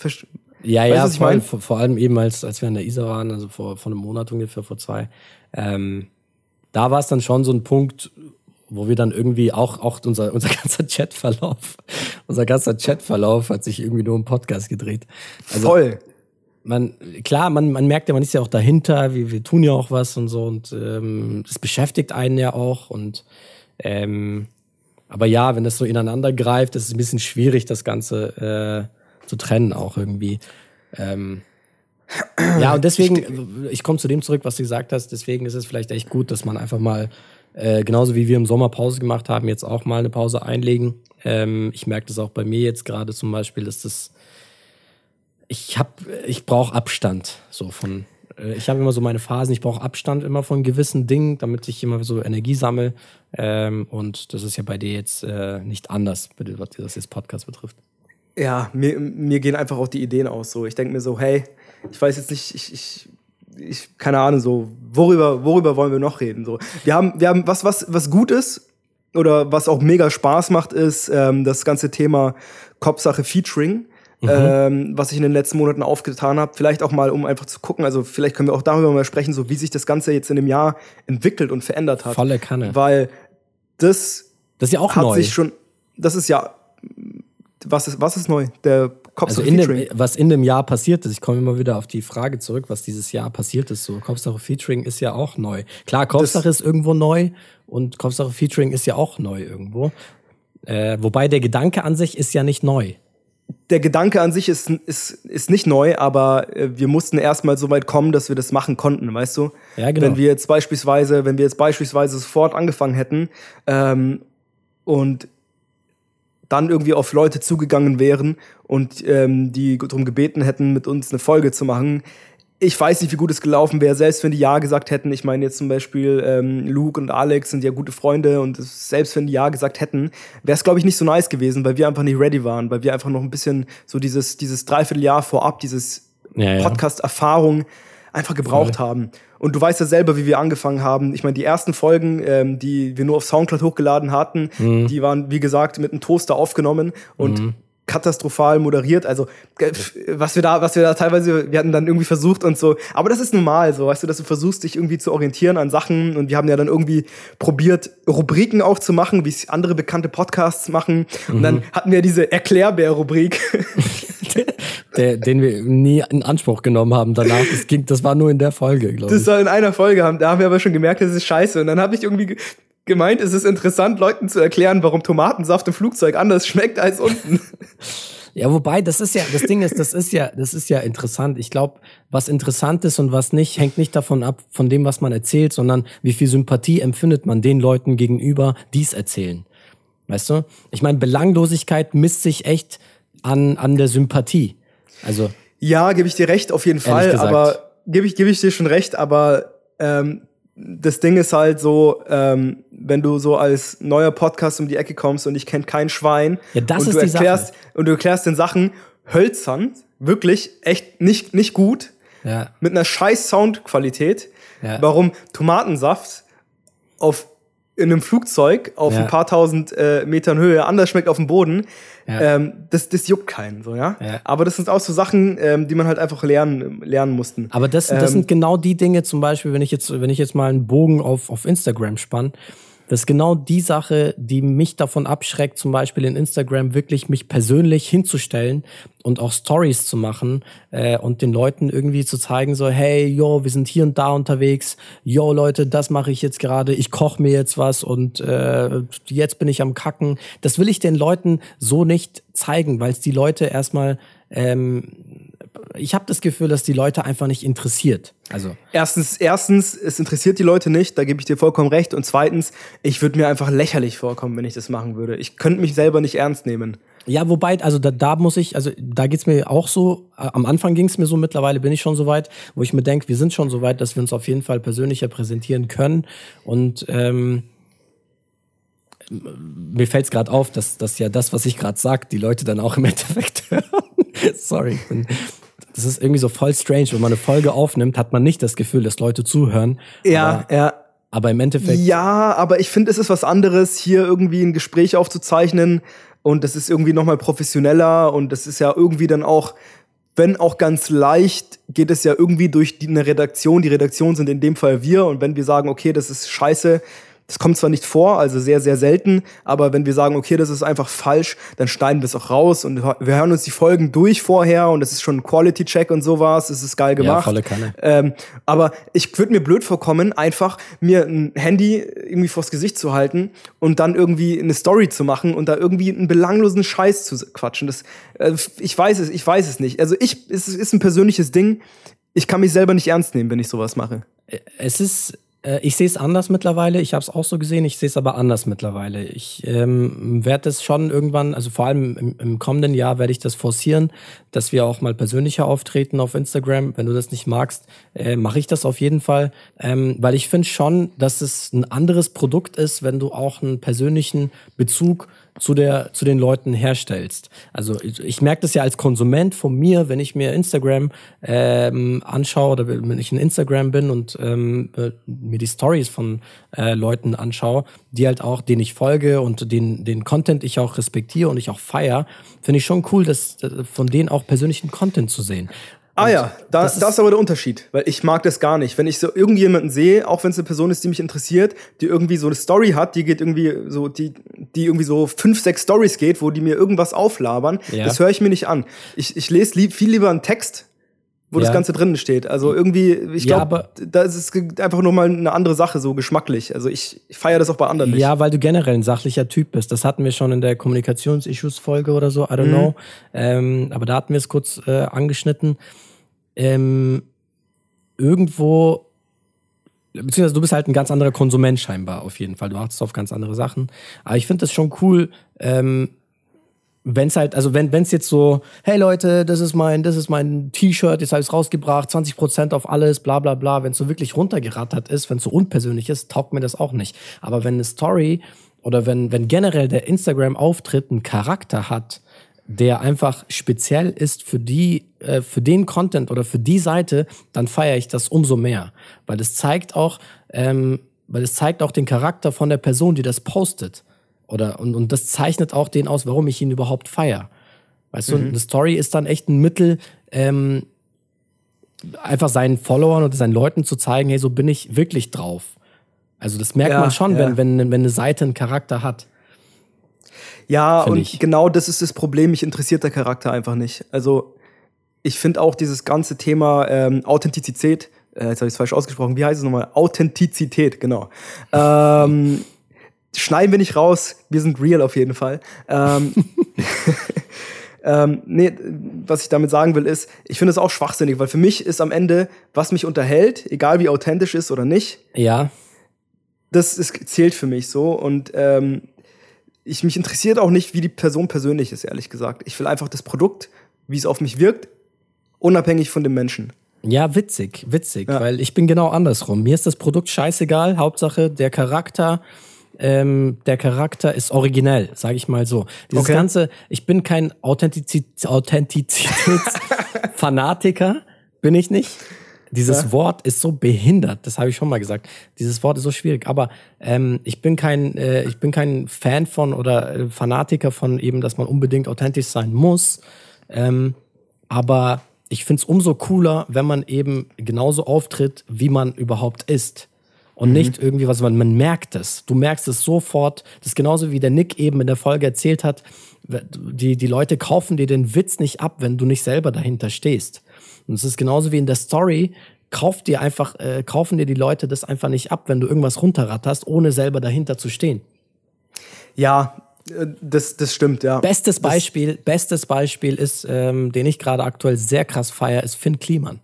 ja, weißt, ja, was ich vor, vor, vor, allem eben, als, als wir in der Isar waren, also vor, vor einem Monat ungefähr, vor zwei, ähm, da war es dann schon so ein Punkt, wo wir dann irgendwie auch, auch unser, unser ganzer Chatverlauf, unser ganzer Chatverlauf hat sich irgendwie nur im Podcast gedreht. Also, Voll. Man, klar, man, man merkt ja, man ist ja auch dahinter, wir, wir tun ja auch was und so und ähm, das beschäftigt einen ja auch und ähm, aber ja, wenn das so ineinander greift, ist es ein bisschen schwierig, das Ganze äh, zu trennen auch irgendwie. Ähm, ja, und deswegen, ich komme zu dem zurück, was du gesagt hast, deswegen ist es vielleicht echt gut, dass man einfach mal äh, genauso wie wir im Sommer Pause gemacht haben, jetzt auch mal eine Pause einlegen. Ähm, ich merke das auch bei mir jetzt gerade zum Beispiel, dass das ich habe, ich brauche Abstand so von. Äh, ich habe immer so meine Phasen. Ich brauche Abstand immer von gewissen Dingen, damit ich immer so Energie sammle. Ähm, und das ist ja bei dir jetzt äh, nicht anders, was das jetzt Podcast betrifft. Ja, mir, mir gehen einfach auch die Ideen aus. So, ich denke mir so, hey, ich weiß jetzt nicht, ich, ich ich, keine Ahnung, so, worüber, worüber wollen wir noch reden? So, wir haben, wir haben was, was, was gut ist oder was auch mega Spaß macht, ist ähm, das ganze Thema Kopfsache Featuring. Mhm. Ähm, was ich in den letzten Monaten aufgetan habe. Vielleicht auch mal, um einfach zu gucken, also vielleicht können wir auch darüber mal sprechen, so wie sich das Ganze jetzt in dem Jahr entwickelt und verändert hat. Volle Kanne. Weil das, das ist ja auch hat neu. sich schon, das ist ja, was ist, was ist neu? Der also in dem, was in dem Jahr passiert ist, ich komme immer wieder auf die Frage zurück, was dieses Jahr passiert ist. So, Kopfsache Featuring ist ja auch neu. Klar, Kopfsache ist irgendwo neu und Kopfsache Featuring ist ja auch neu irgendwo. Äh, wobei der Gedanke an sich ist ja nicht neu. Der Gedanke an sich ist, ist, ist nicht neu, aber äh, wir mussten erstmal so weit kommen, dass wir das machen konnten, weißt du? Ja, genau. Wenn wir jetzt beispielsweise, wenn wir jetzt beispielsweise sofort angefangen hätten ähm, und dann irgendwie auf Leute zugegangen wären und ähm, die darum gebeten hätten, mit uns eine Folge zu machen. Ich weiß nicht, wie gut es gelaufen wäre, selbst wenn die Ja gesagt hätten. Ich meine jetzt zum Beispiel ähm, Luke und Alex sind ja gute Freunde und selbst wenn die Ja gesagt hätten, wäre es glaube ich nicht so nice gewesen, weil wir einfach nicht ready waren, weil wir einfach noch ein bisschen so dieses dieses Dreivierteljahr vorab, dieses ja, ja. Podcast-Erfahrung einfach gebraucht Voll. haben. Und du weißt ja selber, wie wir angefangen haben. Ich meine, die ersten Folgen, ähm, die wir nur auf Soundcloud hochgeladen hatten, mhm. die waren, wie gesagt, mit einem Toaster aufgenommen und mhm katastrophal moderiert. Also was wir da, was wir da teilweise, wir hatten dann irgendwie versucht und so. Aber das ist normal, so weißt du, dass du versuchst, dich irgendwie zu orientieren an Sachen. Und wir haben ja dann irgendwie probiert, Rubriken auch zu machen, wie es andere bekannte Podcasts machen. Mhm. Und dann mhm. hatten wir diese Erklärbär-Rubrik. Der, den wir nie in Anspruch genommen haben danach. Das, ging, das war nur in der Folge, glaube ich. Das war in einer Folge, da haben wir aber schon gemerkt, das ist scheiße. Und dann habe ich irgendwie gemeint, es ist interessant, Leuten zu erklären, warum Tomatensaft im Flugzeug anders schmeckt als unten. Ja, wobei, das ist ja, das Ding ist, das ist ja, das ist ja interessant. Ich glaube, was interessant ist und was nicht, hängt nicht davon ab, von dem, was man erzählt, sondern wie viel Sympathie empfindet man den Leuten gegenüber, die es erzählen. Weißt du? Ich meine, Belanglosigkeit misst sich echt an, an der Sympathie. Also. Ja, gebe ich dir recht, auf jeden Fall, aber gebe ich, gebe ich dir schon recht, aber ähm, das Ding ist halt so, ähm, wenn du so als neuer Podcast um die Ecke kommst und ich kenne kein Schwein ja, das und ist du die erklärst Sache. und du erklärst den Sachen hölzern, wirklich echt nicht nicht gut, ja. mit einer scheiß Soundqualität, Ja. warum Tomatensaft auf in einem Flugzeug auf Ja. ein paar tausend äh, Metern Höhe anders schmeckt auf dem Boden, Ja. ähm, das, das juckt keinen, so, ja? Ja. Aber das sind auch so Sachen, ähm, die man halt einfach lernen, lernen mussten. Aber das, das Ähm, sind genau die Dinge, zum Beispiel, wenn ich jetzt, wenn ich jetzt mal einen Bogen auf, auf Instagram spann, das ist genau die Sache, die mich davon abschreckt, zum Beispiel in Instagram wirklich mich persönlich hinzustellen und auch Stories zu machen äh, und den Leuten irgendwie zu zeigen, so, hey, yo, wir sind hier und da unterwegs, yo, Leute, das mache ich jetzt gerade, ich koche mir jetzt was und äh, jetzt bin ich am Kacken. Das will ich den Leuten so nicht zeigen, weil es die Leute erstmal ähm, ich habe das Gefühl, dass die Leute einfach nicht interessiert. Also Erstens, erstens, es interessiert die Leute nicht, da gebe ich dir vollkommen recht. Und zweitens, ich würde mir einfach lächerlich vorkommen, wenn ich das machen würde. Ich könnte mich selber nicht ernst nehmen. ja, wobei, also da, da muss ich, also da geht's mir auch so. äh, Am Anfang ging's mir so, mittlerweile bin ich schon so weit, wo ich mir denke, wir sind schon so weit, dass wir uns auf jeden Fall persönlicher präsentieren können. Und ähm, mir fällt's grad gerade auf, dass, dass ja das, was ich gerade sag, die Leute dann auch im Endeffekt hören. Sorry, ich bin, das ist irgendwie so voll strange. Wenn man eine Folge aufnimmt, hat man nicht das Gefühl, dass Leute zuhören. Ja, aber, ja. aber im Endeffekt. Ja, aber ich finde, es ist was anderes, hier irgendwie ein Gespräch aufzuzeichnen. Und das ist irgendwie nochmal professioneller und das ist ja irgendwie dann auch, wenn auch ganz leicht, geht es ja irgendwie durch die, eine Redaktion. Die Redaktion sind in dem Fall wir. Und wenn wir sagen, okay, das ist scheiße, das kommt zwar nicht vor, also sehr, sehr selten, aber wenn wir sagen, okay, das ist einfach falsch, dann schneiden wir es auch raus und wir hören uns die Folgen durch vorher und das ist schon ein Quality-Check und sowas, es ist geil gemacht. volle Kanne. Ähm, aber ich würde mir blöd vorkommen, einfach mir ein Handy irgendwie vors Gesicht zu halten und dann irgendwie eine Story zu machen und da irgendwie einen belanglosen Scheiß zu quatschen. Das, äh, ich weiß es, ich weiß es nicht. Also ich, es ist ein persönliches Ding. Ich kann mich selber nicht ernst nehmen, wenn ich sowas mache. Es ist, äh, ich sehe es anders mittlerweile. Ich habe es auch so gesehen, ich sehe es aber anders mittlerweile. Ich ähm, werde es schon irgendwann, also vor allem im, im kommenden Jahr werde ich das forcieren, dass wir auch mal persönlicher auftreten auf Instagram. Wenn du das nicht magst, äh, mache ich das auf jeden Fall, ähm, weil ich finde schon, dass es ein anderes Produkt ist, wenn du auch einen persönlichen Bezug zu der zu den Leuten herstellst. Also ich, merke das ja als Konsument von mir, wenn ich mir Instagram ähm, anschaue oder wenn ich in Instagram bin und ähm, äh, mir die Stories von äh, Leuten anschaue, die halt auch, denen ich folge und den den Content ich auch respektiere und ich auch feier, finde ich schon cool, dass äh, von denen auch persönlichen Content zu sehen. Ah Und ja, da, das das, ist- ist aber der Unterschied, weil ich mag das gar nicht. Wenn ich so irgendjemanden sehe, auch wenn es eine Person ist, die mich interessiert, die irgendwie so eine Story hat, die geht irgendwie so, die, die irgendwie so fünf, sechs Stories geht, wo die mir irgendwas auflabern, Ja. das höre ich mir nicht an. Ich, ich lese lieb, viel lieber einen Text, wo Ja. das Ganze drinnen steht. Also irgendwie, ich glaube, da ist es einfach nur mal eine andere Sache, so geschmacklich. Also ich, ich feiere das auch bei anderen nicht. Ja, weil du generell ein sachlicher Typ bist. Das hatten wir schon in der Kommunikations-Issues-Folge oder so, I don't Mhm. know. Ähm, aber da hatten wir es kurz äh, angeschnitten. Ähm, irgendwo, beziehungsweise du bist halt ein ganz anderer Konsument scheinbar auf jeden Fall. Du achtest auf ganz andere Sachen. Aber ich finde das schon cool, ähm, wenn es halt, also wenn es jetzt so, hey Leute, das ist mein, das ist mein T-Shirt, jetzt habe ich rausgebracht, 20% auf alles, bla bla bla, wenn es so wirklich runtergerattert ist, wenn es so unpersönlich ist, taugt mir das auch nicht. Aber wenn eine Story oder wenn, wenn generell der Instagram-Auftritt einen Charakter hat, der einfach speziell ist für die, äh, für den Content oder für die Seite, dann feiere ich das umso mehr. Weil es zeigt auch, ähm, weil es zeigt auch den Charakter von der Person, die das postet. Oder, und, und das zeichnet auch den aus, warum ich ihn überhaupt feier. Weißt du, eine Story ist dann echt ein Mittel, ähm, einfach seinen Followern oder seinen Leuten zu zeigen, hey, so bin ich wirklich drauf. Also das merkt Ja, man schon, ja. wenn, wenn, wenn eine Seite einen Charakter hat. Ja, und ich. genau das ist das Problem. Mich interessiert der Charakter einfach nicht. Also, ich finde auch dieses ganze Thema ähm, Authentizität, äh, jetzt habe ich es falsch ausgesprochen, wie heißt es nochmal? Authentizität, genau. Ähm, schneiden wir nicht raus, wir sind real auf jeden Fall. Ähm, Ähm, nee, was ich damit sagen will, ist, ich finde es auch schwachsinnig, weil für mich ist am Ende, was mich unterhält, egal wie authentisch ist oder nicht. Ja. Das ist, zählt für mich so. Und ähm, ich mich interessiert auch nicht, wie die Person persönlich ist, ehrlich gesagt. Ich will einfach das Produkt, wie es auf mich wirkt, unabhängig von dem Menschen. Ja, witzig, witzig, ja. weil ich bin genau andersrum. Mir ist das Produkt scheißegal. Hauptsache der Charakter, ähm, der Charakter ist originell, sage ich mal so. Dieses okay. ganze, ich bin kein Authentizität, Authentizitätsfanatiker, bin ich nicht. Dieses ja. Wort ist so behindert, das habe ich schon mal gesagt. Dieses Wort ist so schwierig, aber ähm, ich bin kein, äh, ich bin kein Fan von oder äh, Fanatiker von eben, dass man unbedingt authentisch sein muss. Ähm, aber ich finde es umso cooler, wenn man eben genauso auftritt, wie man überhaupt ist. Und mhm. nicht irgendwie was, man, man merkt es. Du merkst es sofort. Das ist genauso wie der Nick eben in der Folge erzählt hat. Die, die Leute kaufen dir den Witz nicht ab, wenn du nicht selber dahinter stehst. Und es ist genauso wie in der Story. Kauft dir einfach, äh, kaufen dir die Leute das einfach nicht ab, wenn du irgendwas runterratterst, ohne selber dahinter zu stehen. Ja, das, das stimmt, ja. Bestes Beispiel, das bestes Beispiel ist, ähm, den ich gerade aktuell sehr krass feiere, ist Finn Kliman.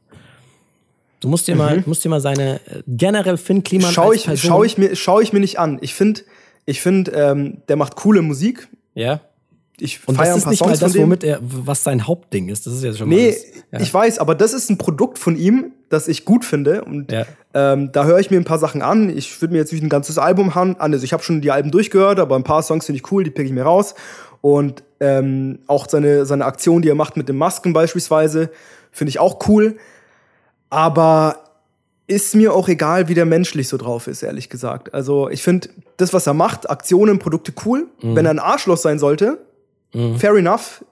Du musst dir mhm. mal, musst dir mal seine äh, generell Finn Kliman schau ich, Person schau ich mir, schau ich mir nicht an. Ich finde, ich finde, ähm, der macht coole Musik. Ja. Ich und das ist nicht Songs mal das, womit er, was sein Hauptding ist. Das ist ja schon nee, mal. Nee, ja. ich weiß, aber das ist ein Produkt von ihm, das ich gut finde. Und ja. ähm, da höre ich mir ein paar Sachen an. Ich würde mir jetzt nicht ein ganzes Album an. Also ich habe schon die Alben durchgehört, aber ein paar Songs finde ich cool, die pick ich mir raus. Und ähm, auch seine, seine Aktion, die er macht mit den Masken beispielsweise, finde ich auch cool. Aber ist mir auch egal, wie der menschlich so drauf ist, ehrlich gesagt. Also ich finde das, was er macht, Aktionen, Produkte cool. Mhm. Wenn er ein Arschloch sein sollte, mhm. fair enough,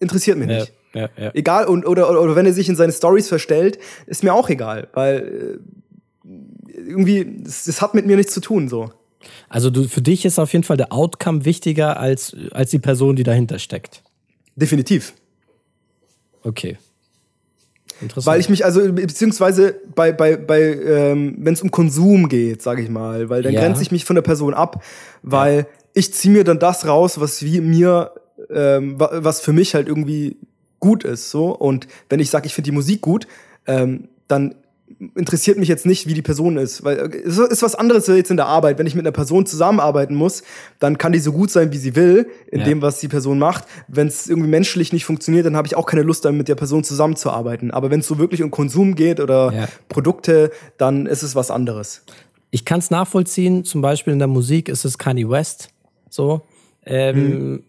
interessiert mich nicht. Ja, ja. Egal, und, oder, oder, oder wenn er sich in seine Stories verstellt, ist mir auch egal, weil äh, irgendwie, das, das, hat mit mir nichts zu tun, so. Also du, für dich ist auf jeden Fall der Outcome wichtiger als, als die Person, die dahinter steckt. Definitiv. Okay. Weil ich mich also, beziehungsweise bei, bei, bei ähm, wenn es um Konsum geht, sage ich mal, weil dann ja. grenze ich mich von der Person ab, weil ja. ich ziehe mir dann das raus, was wie mir, ähm, was für mich halt irgendwie gut ist. So. Und wenn ich sage, ich finde die Musik gut, ähm, dann interessiert mich jetzt nicht, wie die Person ist, weil äh, es ist was anderes jetzt in der Arbeit. Wenn ich mit einer Person zusammenarbeiten muss, dann kann die so gut sein, wie sie will, in ja. dem, was die Person macht. Wenn es irgendwie menschlich nicht funktioniert, dann habe ich auch keine Lust, dann mit der Person zusammenzuarbeiten. Aber wenn es so wirklich um Konsum geht oder ja. Produkte, dann ist es was anderes. Ich kann es nachvollziehen. Zum Beispiel in der Musik ist es Kanye West. So. Ähm, hm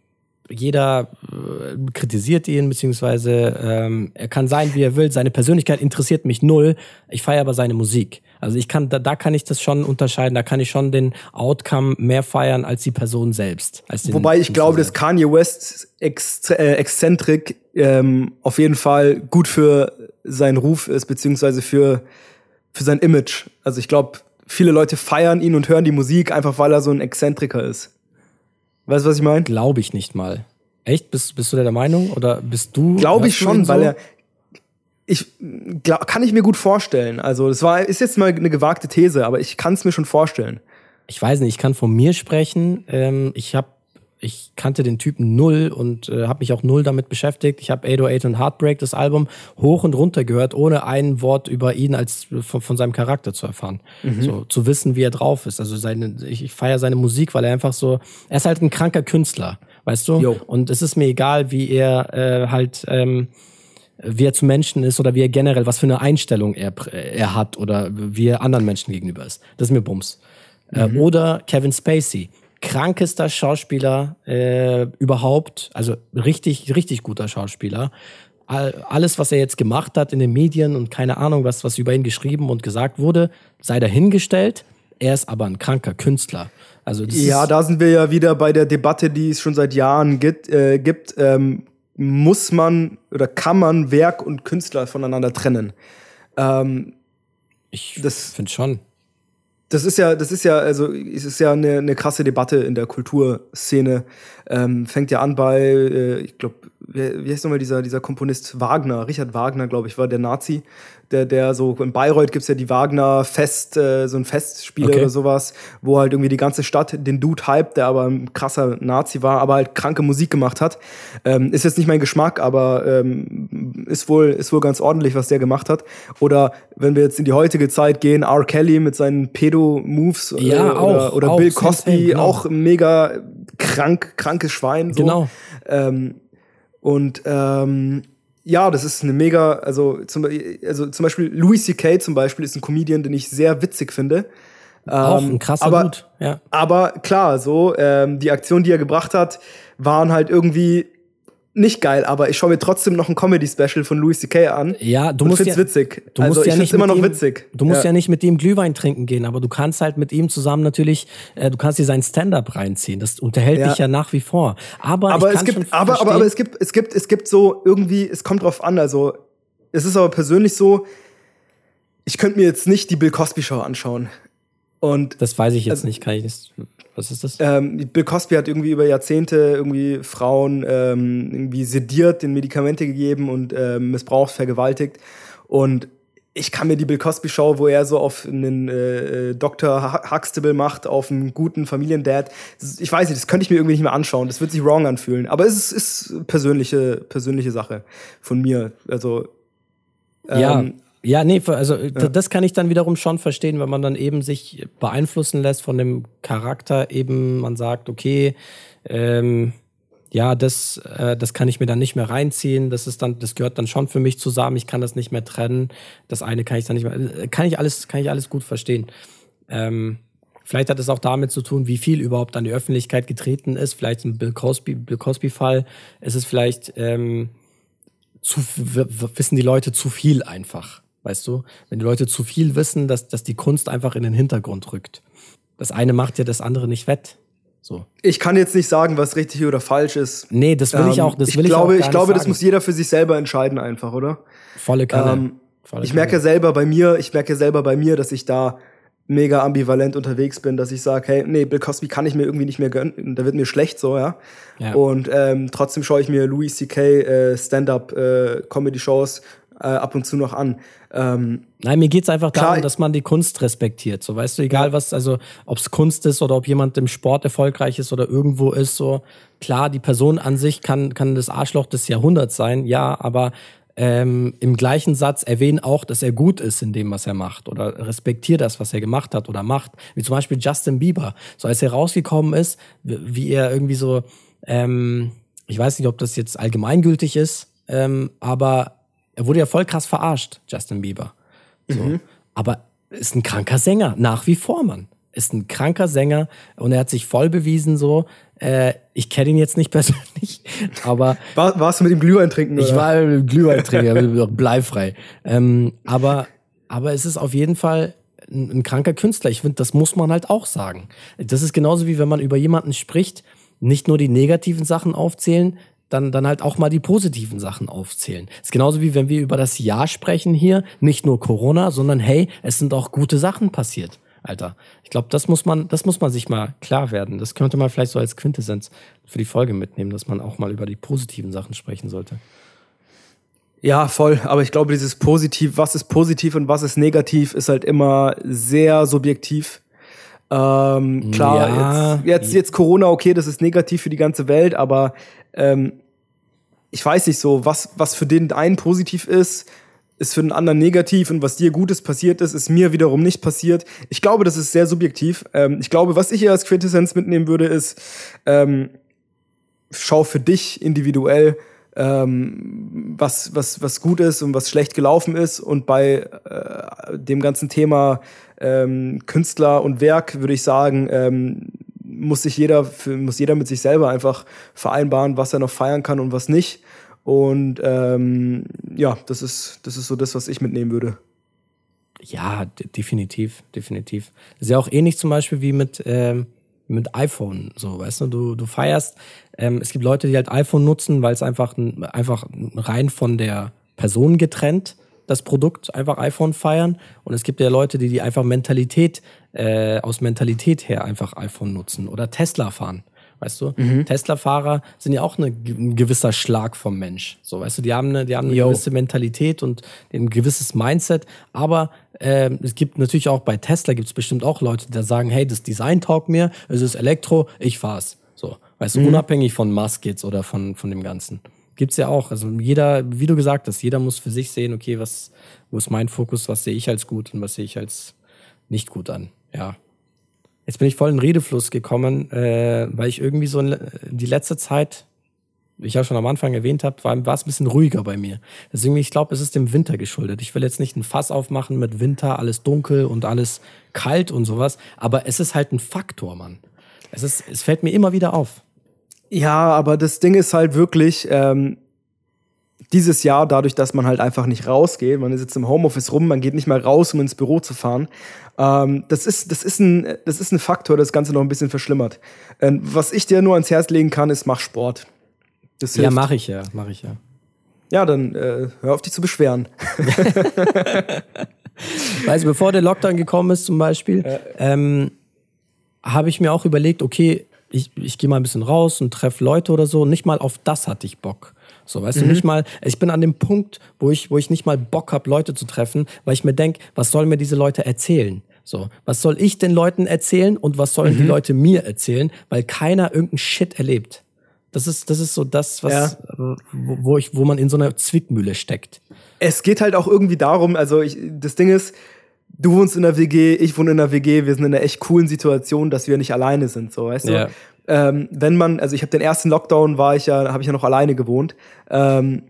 jeder äh, kritisiert ihn, beziehungsweise ähm, er kann sein, wie er will. Seine Persönlichkeit interessiert mich null. Ich feiere aber seine Musik. Also ich kann, da, da kann ich das schon unterscheiden. Da kann ich schon den Outcome mehr feiern als die Person selbst. Den, Wobei ich glaube, dass Kanye West Ex äh, Exzentrik ähm, auf jeden Fall gut für seinen Ruf ist, beziehungsweise für, für sein Image. Also ich glaube, viele Leute feiern ihn und hören die Musik einfach, weil er so ein Exzentriker ist. Weißt du, was ich meine? Glaube ich nicht mal. Echt? Bist, bist du der Meinung? Oder bist du. Glaube ich schon, so? weil er. Ich glaub, kann ich mir gut vorstellen. Also, das war, ist jetzt mal eine gewagte These, aber ich kann es mir schon vorstellen. Ich weiß nicht, ich kann von mir sprechen. Ähm, ich habe ich kannte den Typen null und äh, habe mich auch null damit beschäftigt. Ich habe 808 und Heartbreak, das Album, hoch und runter gehört, ohne ein Wort über ihn als von, von seinem Charakter zu erfahren. Mhm. So zu wissen, wie er drauf ist. Also seine, ich, ich feiere seine Musik, weil er einfach so, er ist halt ein kranker Künstler, weißt du? Jo. Und es ist mir egal, wie er äh, halt ähm, wie er zu Menschen ist oder wie er generell, was für eine Einstellung er, er hat oder wie er anderen Menschen gegenüber ist. Das ist mir Bums. Äh, mhm. Äh, oder Kevin Spacey krankester Schauspieler äh, überhaupt, also richtig, richtig guter Schauspieler. All, alles, was er jetzt gemacht hat in den Medien und keine Ahnung, was, was über ihn geschrieben und gesagt wurde, sei dahingestellt. Er ist aber ein kranker Künstler. Also ja, da sind wir ja wieder bei der Debatte, die es schon seit Jahren gibt. Äh, gibt ähm, muss man oder kann man Werk und Künstler voneinander trennen? Ähm, ich finde schon das ist ja, das ist ja, also es ist ja eine, eine krasse Debatte in der Kulturszene. Ähm, fängt ja an bei, äh, ich glaube, wie, heißt nochmal dieser, dieser Komponist Wagner, Richard Wagner, glaube ich, war der Nazi, der, der so, in Bayreuth gibt's ja die Wagner-Fest, äh, so ein Festspiel okay. oder sowas, wo halt irgendwie die ganze Stadt den Dude hype, der aber ein krasser Nazi war, aber halt kranke Musik gemacht hat. Ähm, ist jetzt nicht mein Geschmack, aber ähm, ist, wohl, ist wohl ganz ordentlich, was der gemacht hat. Oder wenn wir jetzt in die heutige Zeit gehen, R. Kelly mit seinen Pedo-Moves ja, äh, oder, oder auch, Bill Cosby, genau. auch mega krank, krankes Schwein. So. Genau. Ähm, und ähm, ja, das ist eine mega, also zum, also zum Beispiel Louis C.K. zum Beispiel ist ein Comedian, den ich sehr witzig finde. Auch ein ähm, krasser aber, Gut, ja. Aber klar, so, ähm, die Aktionen, die er gebracht hat, waren halt irgendwie nicht geil, aber ich schaue mir trotzdem noch ein Comedy-Special von Louis C.K. an. Ja, du musst ja, witzig. Du musst also, ja nicht immer noch ihm, witzig. Du musst ja. ja. nicht mit ihm Glühwein trinken gehen, aber du kannst halt mit ihm zusammen natürlich, äh, du kannst dir sein Stand-up reinziehen. Das unterhält ja. dich ja nach wie vor. Aber, aber es gibt, aber, aber, aber es gibt, es gibt, es gibt so irgendwie, es kommt drauf an. Also es ist aber persönlich so, ich könnte mir jetzt nicht die Bill Cosby Show anschauen. Und das weiß ich jetzt also, nicht, kann ich nicht. Was ist das? Ähm, Bill Cosby hat irgendwie über Jahrzehnte irgendwie Frauen ähm, irgendwie sediert, den Medikamente gegeben und ähm, missbraucht, vergewaltigt. Und ich kann mir die Bill Cosby Show, wo er so auf einen äh, äh Dr. Huxtable macht, auf einen guten Familiendad. Ich weiß nicht, das könnte ich mir irgendwie nicht mehr anschauen. Das wird sich wrong anfühlen. Aber es ist, ist persönliche, persönliche Sache von mir. Also ähm, ja, ja, nee, also ja. das kann ich dann wiederum schon verstehen, wenn man dann eben sich beeinflussen lässt von dem Charakter, eben man sagt, okay, ähm, ja, das, äh, das kann ich mir dann nicht mehr reinziehen, das ist dann, das gehört dann schon für mich zusammen, ich kann das nicht mehr trennen, das eine kann ich dann nicht mehr, äh, kann ich alles, kann ich alles gut verstehen. Ähm, vielleicht hat es auch damit zu tun, wie viel überhaupt an die Öffentlichkeit getreten ist, vielleicht ein Bill Cosby, Bill Cosby Fall, es ist vielleicht, ähm, zu, wissen die Leute zu viel einfach. Weißt du, wenn die Leute zu viel wissen, dass, dass die Kunst einfach in den Hintergrund rückt. Das eine macht ja das andere nicht wett. So. Ich kann jetzt nicht sagen, was richtig oder falsch ist. Nee, das will ähm, ich auch. Das ich will glaube, ich, auch ich glaube, das muss jeder für sich selber entscheiden, einfach, oder? Volle Kanne. Ähm, Volle ich merke selber bei mir, ich merke selber bei mir, dass ich da mega ambivalent unterwegs bin, dass ich sage, hey, nee, Bill Cosby kann ich mir irgendwie nicht mehr gönnen, da wird mir schlecht so, ja. ja. Und ähm, trotzdem schaue ich mir Louis C.K. Äh, Stand-up äh, Comedy Shows äh, ab und zu noch an. Ähm, Nein, mir geht's einfach darum, dass man die Kunst respektiert. So, weißt du, egal was, also ob es Kunst ist oder ob jemand im Sport erfolgreich ist oder irgendwo ist, so klar, die Person an sich kann, kann das Arschloch des Jahrhunderts sein, ja, aber ähm, im gleichen Satz erwähnen auch, dass er gut ist in dem, was er macht oder respektiert das, was er gemacht hat oder macht. Wie zum Beispiel Justin Bieber. So als er rausgekommen ist, wie er irgendwie so, ähm, ich weiß nicht, ob das jetzt allgemeingültig ist, ähm, aber er wurde ja voll krass verarscht, Justin Bieber. So. Mhm. Aber ist ein kranker Sänger, nach wie vor, Mann. Ist ein kranker Sänger und er hat sich voll bewiesen, so. Äh, ich kenne ihn jetzt nicht persönlich, aber. War, warst du mit ihm Glühwein trinken? Oder? Ich war mit Glühwein trinken, bleifrei. Ähm, aber, aber es ist auf jeden Fall ein, ein kranker Künstler. Ich finde, das muss man halt auch sagen. Das ist genauso wie wenn man über jemanden spricht, nicht nur die negativen Sachen aufzählen, dann, dann halt auch mal die positiven Sachen aufzählen. ist genauso wie wenn wir über das Jahr sprechen hier, nicht nur Corona, sondern hey, es sind auch gute Sachen passiert. Alter, ich glaube, das muss man, das muss man sich mal klar werden. Das könnte man vielleicht so als Quintessenz für die Folge mitnehmen, dass man auch mal über die positiven Sachen sprechen sollte. Ja, voll. Aber ich glaube, dieses Positiv, was ist positiv und was ist negativ, ist halt immer sehr subjektiv. Ähm, klar, ja. jetzt, jetzt, jetzt Corona, okay, das ist negativ für die ganze Welt, aber ähm, ich weiß nicht so, was, was für den einen positiv ist, ist für den anderen negativ und was dir Gutes passiert ist, ist mir wiederum nicht passiert. Ich glaube, das ist sehr subjektiv. Ähm, ich glaube, was ich hier als Quintessenz mitnehmen würde, ist, ähm, schau für dich individuell, ähm, was, was, was gut ist und was schlecht gelaufen ist. Und bei äh, dem ganzen Thema ähm, Künstler und Werk würde ich sagen, ähm, muss sich jeder, muss jeder mit sich selber einfach vereinbaren, was er noch feiern kann und was nicht. Und ähm, ja, das ist, das ist so das, was ich mitnehmen würde. Ja, definitiv, definitiv. Das ist ja auch ähnlich zum Beispiel wie mit, ähm, mit iPhone, so, weißt du, du, du feierst, ähm, es gibt Leute, die halt iPhone nutzen, weil es einfach, einfach rein von der Person getrennt das Produkt einfach iPhone feiern. Und es gibt ja Leute, die die einfach Mentalität, äh, aus Mentalität her einfach iPhone nutzen oder Tesla fahren. Weißt du? Mhm. Tesla-Fahrer sind ja auch eine, ein gewisser Schlag vom Mensch. So, weißt du, die haben eine, die haben eine gewisse Mentalität und ein gewisses Mindset. Aber äh, es gibt natürlich auch bei Tesla gibt es bestimmt auch Leute, die da sagen, hey, das Design taugt mir, es ist Elektro, ich fahr's. So, weißt du, mhm. unabhängig von Musk jetzt oder von, von dem Ganzen. Gibt's ja auch. Also jeder, wie du gesagt hast, jeder muss für sich sehen, okay, was, wo ist mein Fokus, was sehe ich als gut und was sehe ich als nicht gut an. Ja. Jetzt bin ich voll in Redefluss gekommen, äh, weil ich irgendwie so in, die letzte Zeit, wie ich ja schon am Anfang erwähnt habe, war, war es ein bisschen ruhiger bei mir. Deswegen, ich glaube, es ist dem Winter geschuldet. Ich will jetzt nicht ein Fass aufmachen mit Winter, alles dunkel und alles kalt und sowas, aber es ist halt ein Faktor, Mann. Es, ist, es fällt mir immer wieder auf. Ja, aber das Ding ist halt wirklich, ähm, dieses Jahr, dadurch, dass man halt einfach nicht rausgeht, man sitzt im Homeoffice rum, man geht nicht mal raus, um ins Büro zu fahren, ähm, das, ist, das, ist ein, das ist ein Faktor, der das Ganze noch ein bisschen verschlimmert. Ähm, was ich dir nur ans Herz legen kann, ist, mach Sport. Das hilft. Ja, mache ich ja, mache ich ja. Ja, dann äh, hör auf dich zu beschweren. weißt du, bevor der Lockdown gekommen ist zum Beispiel, äh, ähm, habe ich mir auch überlegt, okay, ich, ich gehe mal ein bisschen raus und treffe Leute oder so. Nicht mal auf das hatte ich Bock. So, weißt mhm. du, nicht mal, ich bin an dem Punkt, wo ich, wo ich nicht mal Bock habe, Leute zu treffen, weil ich mir denke, was sollen mir diese Leute erzählen? So, was soll ich den Leuten erzählen und was sollen mhm. die Leute mir erzählen, weil keiner irgendeinen Shit erlebt. Das ist, das ist so das, was, ja. wo, wo, ich, wo man in so einer Zwickmühle steckt. Es geht halt auch irgendwie darum, also ich, das Ding ist, du wohnst in der WG, ich wohne in der WG, wir sind in einer echt coolen Situation, dass wir nicht alleine sind, so, weißt ja. Ähm, wenn man, also ich habe den ersten Lockdown war ich ja, habe ich ja noch alleine gewohnt. Ähm,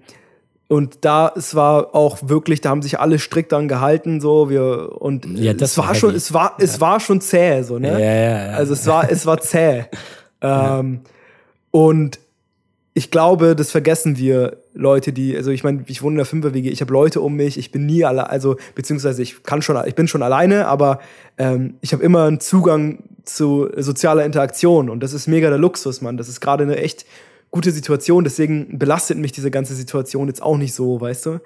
und da, es war auch wirklich, da haben sich alle strikt dran gehalten, so, wir, und ja, es war, war schon, es war, ja. es war schon zäh, so, ne? Ja, ja, also es war, es war zäh. ähm, und ich glaube, das vergessen wir Leute, die, also ich meine, ich wohne in der Fünfer-WG, ich habe Leute um mich, ich bin nie alle, also beziehungsweise ich kann schon, ich bin schon alleine, aber ähm, ich habe immer einen Zugang zu sozialer Interaktion und das ist mega der Luxus, Mann. Das ist gerade eine echt gute Situation, deswegen belastet mich diese ganze Situation jetzt auch nicht so, weißt du?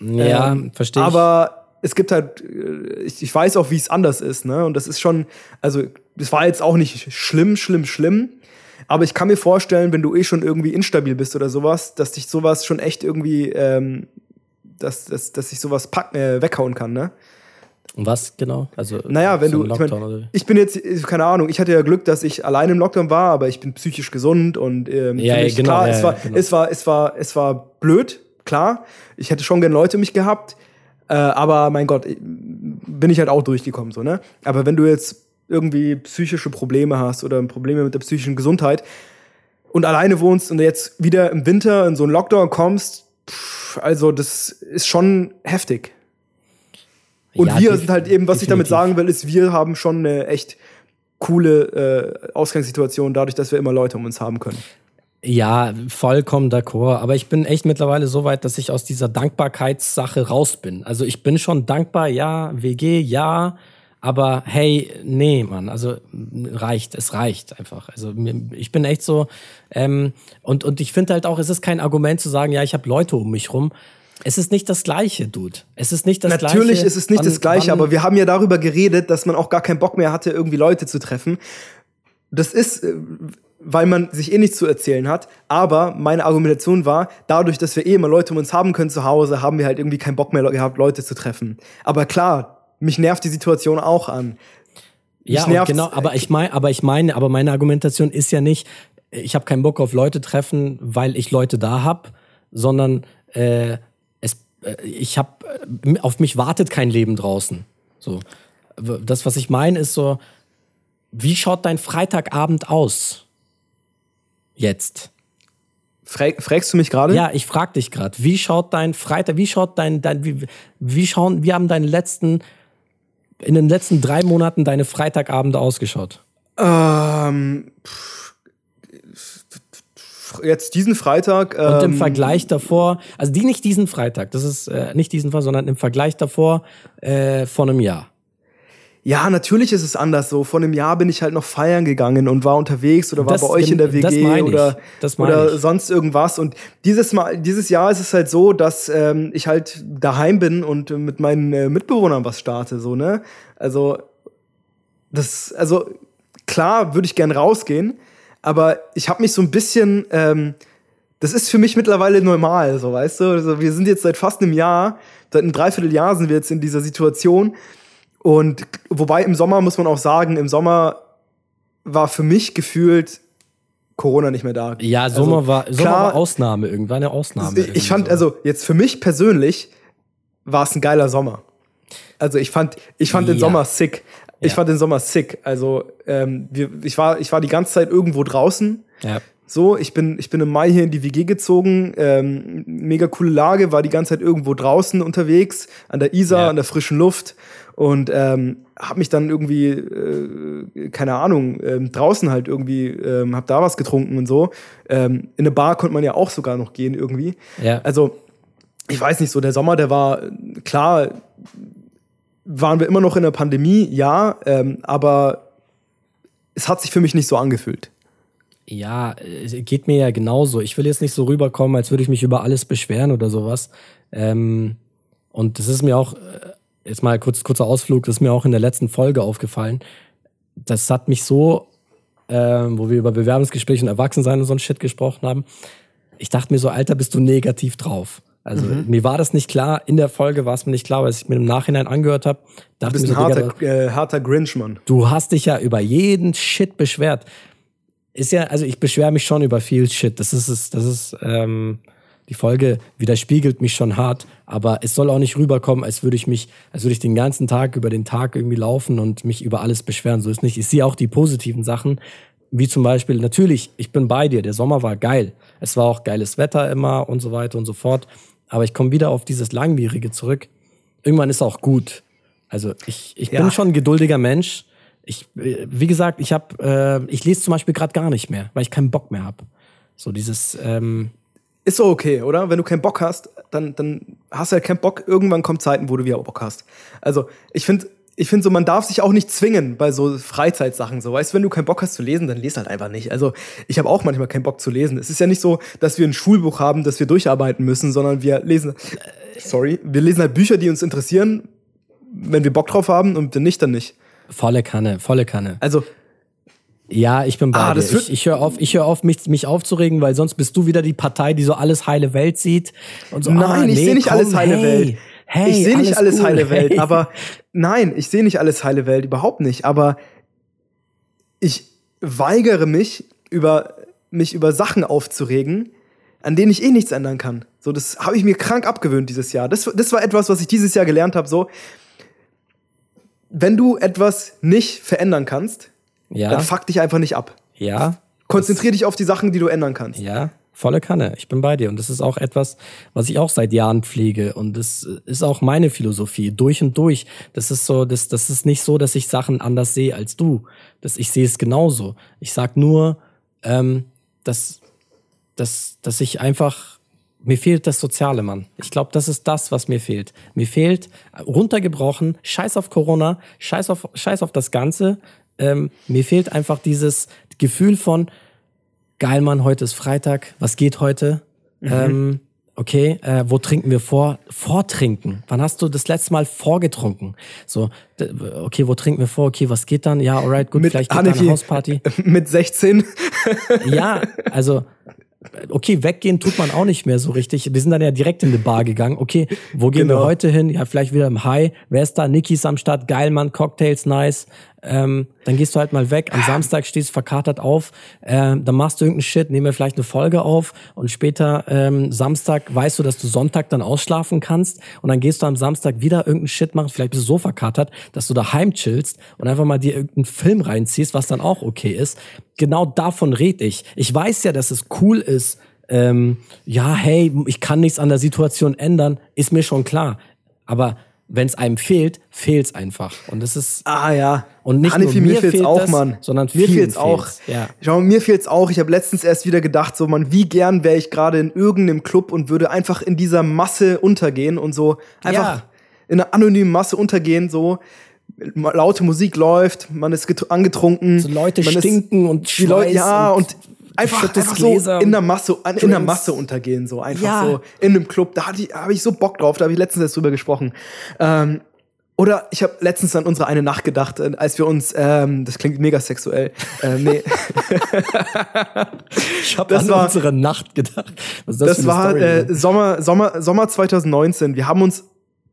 Ja, ähm, verstehe ich. Aber es gibt halt, äh, ich, ich weiß auch, wie es anders ist, ne? Und das ist schon, also, das war jetzt auch nicht schlimm, schlimm, schlimm. Aber ich kann mir vorstellen, wenn du eh schon irgendwie instabil bist oder sowas, dass dich sowas schon echt irgendwie, ähm, dass, dass, dass sich sowas pack, äh, weghauen kann, ne? Und was genau? Also, naja, wenn du. Ich, mein, ich, bin jetzt, keine Ahnung, ich hatte ja Glück, dass ich alleine im Lockdown war, aber ich bin psychisch gesund und ähm, ja, ja, genau, klar, ja, es, war, genau. es, war, es, war, es war blöd, klar. Ich hätte schon gerne Leute mich gehabt, äh, aber mein Gott, bin ich halt auch durchgekommen, so, ne? Aber wenn du jetzt irgendwie psychische Probleme hast oder Probleme mit der psychischen Gesundheit und alleine wohnst und jetzt wieder im Winter in so einen Lockdown kommst, pff, also das ist schon heftig. Und ja, wir sind halt eben, was definitiv. ich damit sagen will, ist, wir haben schon eine echt coole äh, Ausgangssituation, dadurch, dass wir immer Leute um uns haben können. Ja, vollkommen d'accord. Aber ich bin echt mittlerweile so weit, dass ich aus dieser Dankbarkeitssache raus bin. Also ich bin schon dankbar, ja, WG, ja, aber hey, nee, Mann, also reicht, es reicht einfach. Also ich bin echt so, ähm, und, und ich finde halt auch, es ist kein Argument zu sagen, ja, ich habe Leute um mich rum. Es ist nicht das Gleiche, Dude. Es ist nicht das Natürlich Gleiche. Natürlich ist es nicht wann, das Gleiche, aber wir haben ja darüber geredet, dass man auch gar keinen Bock mehr hatte, irgendwie Leute zu treffen. Das ist, äh, weil man sich eh nichts zu erzählen hat. Aber meine Argumentation war, dadurch, dass wir eh immer Leute um uns haben können zu Hause, haben wir halt irgendwie keinen Bock mehr gehabt, Leute zu treffen. Aber klar, mich nervt die Situation auch an. Mich ja, genau, aber ich meine, aber ich meine, aber meine Argumentation ist ja nicht, ich habe keinen Bock auf Leute treffen, weil ich Leute da hab, sondern äh, äh, ich habe äh, auf mich wartet kein Leben draußen. So, das, was ich meine, ist so, wie schaut dein Freitagabend aus? Jetzt. fragst du mich gerade? Ja, ich frag dich gerade. Wie schaut dein Freitag, wie schaut dein, dein wie, wie schauen, wie haben deine letzten in den letzten drei Monaten deine Freitagabende ausgeschaut? Ähm, jetzt diesen Freitag. Ähm, Und im ähm, Vergleich davor, also die nicht diesen Freitag, das ist äh, nicht diesen Fall, sondern im Vergleich davor äh, von einem Jahr. Ja, natürlich ist es anders so. Vor einem Jahr bin ich halt noch feiern gegangen und war unterwegs oder war das, bei euch in der WG oder, oder sonst irgendwas. Und dieses Mal, dieses Jahr ist es halt so, dass ähm, ich halt daheim bin und mit meinen äh, Mitbewohnern was starte, so, ne? Also, das, also klar würde ich gern rausgehen, aber ich habe mich so ein bisschen, ähm, das ist für mich mittlerweile normal, so weißt du. Also wir sind jetzt seit fast einem Jahr, seit einem Dreivierteljahr sind wir jetzt in dieser Situation. Und wobei im Sommer muss man auch sagen, im Sommer war für mich gefühlt Corona nicht mehr da. Ja, Sommer, also, war, Sommer klar, war Ausnahme, irgendwann eine Ausnahme. Ich fand, also jetzt für mich persönlich war es ein geiler Sommer. Also ich fand, ich fand ja. den Sommer sick. Ich fand den Sommer sick. Also ähm, wir, ich, war, ich war die ganze Zeit irgendwo draußen. Ja. So, ich bin, ich bin im Mai hier in die WG gezogen. Ähm, mega coole Lage, war die ganze Zeit irgendwo draußen unterwegs, an der Isar, ja. an der frischen Luft und ähm, habe mich dann irgendwie, äh, keine Ahnung, ähm, draußen halt irgendwie, ähm, habe da was getrunken und so. Ähm, in eine Bar konnte man ja auch sogar noch gehen irgendwie. Ja. Also ich weiß nicht so, der Sommer, der war klar, waren wir immer noch in der Pandemie, ja, ähm, aber es hat sich für mich nicht so angefühlt. Ja, geht mir ja genauso. Ich will jetzt nicht so rüberkommen, als würde ich mich über alles beschweren oder sowas. Ähm, und das ist mir auch, äh, jetzt mal kurz, kurzer Ausflug, das ist mir auch in der letzten Folge aufgefallen. Das hat mich so, ähm, wo wir über Bewerbungsgespräche und Erwachsensein und so ein Shit gesprochen haben. Ich dachte mir so, Alter, bist du negativ drauf. Also mhm. mir war das nicht klar, in der Folge war es mir nicht klar, weil ich mir im Nachhinein angehört habe. Du bist ein so, harter, äh, harter Grinch, Mann. Du hast dich ja über jeden Shit beschwert. Ist ja, also ich beschwere mich schon über viel Shit. Das ist es, das ist, ähm, die Folge widerspiegelt mich schon hart, aber es soll auch nicht rüberkommen, als würde ich mich, als würde ich den ganzen Tag über den Tag irgendwie laufen und mich über alles beschweren. So ist nicht. Ich sehe auch die positiven Sachen, wie zum Beispiel, natürlich, ich bin bei dir, der Sommer war geil. Es war auch geiles Wetter immer und so weiter und so fort. Aber ich komme wieder auf dieses Langwierige zurück. Irgendwann ist auch gut. Also ich, ich ja. bin schon ein geduldiger Mensch. Ich, wie gesagt, ich habe, äh, ich lese zum Beispiel gerade gar nicht mehr, weil ich keinen Bock mehr habe. So dieses. Ähm, ist so okay, oder? Wenn du keinen Bock hast, dann, dann hast du halt keinen Bock. Irgendwann kommen Zeiten, wo du wieder Bock hast. Also ich finde, ich finde so, man darf sich auch nicht zwingen bei so Freizeitsachen. So, weißt du, wenn du keinen Bock hast zu lesen, dann lese halt einfach nicht. Also, ich habe auch manchmal keinen Bock zu lesen. Es ist ja nicht so, dass wir ein Schulbuch haben, das wir durcharbeiten müssen, sondern wir lesen, sorry, wir lesen halt Bücher, die uns interessieren, wenn wir Bock drauf haben und wenn nicht, dann nicht. Volle Kanne, volle Kanne. Also, ja, ich bin bei ah, dir. Ich, ich höre auf, ich höre auf, mich, mich aufzuregen, weil sonst bist du wieder die Partei, die so alles heile Welt sieht und so. Nein, ah, nee, ich sehe nicht komm, alles heile hey. Welt. Hey, ich sehe nicht alles, alles heile Welt, hey. aber nein, ich sehe nicht alles heile Welt, überhaupt nicht. Aber ich weigere mich, über, mich über Sachen aufzuregen, an denen ich eh nichts ändern kann. So, das habe ich mir krank abgewöhnt dieses Jahr. Das, das war etwas, was ich dieses Jahr gelernt habe. So, wenn du etwas nicht verändern kannst, ja. dann fuck dich einfach nicht ab. Ja. Konzentrier dich auf die Sachen, die du ändern kannst. Ja. Volle Kanne. Ich bin bei dir. Und das ist auch etwas, was ich auch seit Jahren pflege. Und das ist auch meine Philosophie. Durch und durch. Das ist so, das, das ist nicht so, dass ich Sachen anders sehe als du. Das, ich sehe es genauso. Ich sag nur, ähm, dass, dass, dass ich einfach, mir fehlt das Soziale, Mann. Ich glaube, das ist das, was mir fehlt. Mir fehlt, runtergebrochen, scheiß auf Corona, scheiß auf, scheiß auf das Ganze. Ähm, mir fehlt einfach dieses Gefühl von, geil, Mann, heute ist Freitag, was geht heute? Mhm. Ähm, okay, äh, wo trinken wir vor? Vortrinken. Wann hast du das letzte Mal vorgetrunken? So, okay, wo trinken wir vor? Okay, was geht dann? Ja, alright, gut, mit vielleicht geht Hanneke, eine Hausparty. Mit 16? ja, also okay, weggehen tut man auch nicht mehr so richtig. Wir sind dann ja direkt in die Bar gegangen. Okay, wo gehen genau. wir heute hin? Ja, vielleicht wieder im High. Wer ist da? Niki ist am Start. Geil, Mann. Cocktails, nice. Ähm, dann gehst du halt mal weg. Am Samstag stehst du verkatert auf. Ähm, dann machst du irgendeinen Shit, nehmen wir vielleicht eine Folge auf. Und später, ähm, Samstag, weißt du, dass du Sonntag dann ausschlafen kannst. Und dann gehst du am Samstag wieder irgendeinen Shit machen. Vielleicht bist du so verkatert, dass du daheim chillst und einfach mal dir irgendeinen Film reinziehst, was dann auch okay ist. Genau davon red ich. Ich weiß ja, dass es cool ist, ähm, ja, hey, ich kann nichts an der Situation ändern, ist mir schon klar. Aber wenn es einem fehlt, fehlt es einfach. Und das ist. Ah ja. Und nicht Hanni, nur mir, mir fehlt's fehlt auch, das, Mann. sondern mir fehlt's auch. Ja. Schau, mir fehlt's auch. Ich habe letztens erst wieder gedacht, so man, wie gern wäre ich gerade in irgendeinem Club und würde einfach in dieser Masse untergehen und so einfach ja. in einer anonymen Masse untergehen, so laute Musik läuft, man ist angetrunken, so Leute stinken und die Leute, ja und einfach, einfach so in der Masse, in der Masse untergehen, so einfach ja. so in einem Club. Da, habe ich so Bock drauf. Da habe ich letztens erst drüber gesprochen. Ähm, Oder ich habe letztens an unsere eine Nacht gedacht, äh, als wir uns, ähm, das klingt mega sexuell. Ähm, nee. ich habe an war, unsere Nacht gedacht. Was das, das war äh, Sommer, Sommer, Sommer 2019. Wir haben uns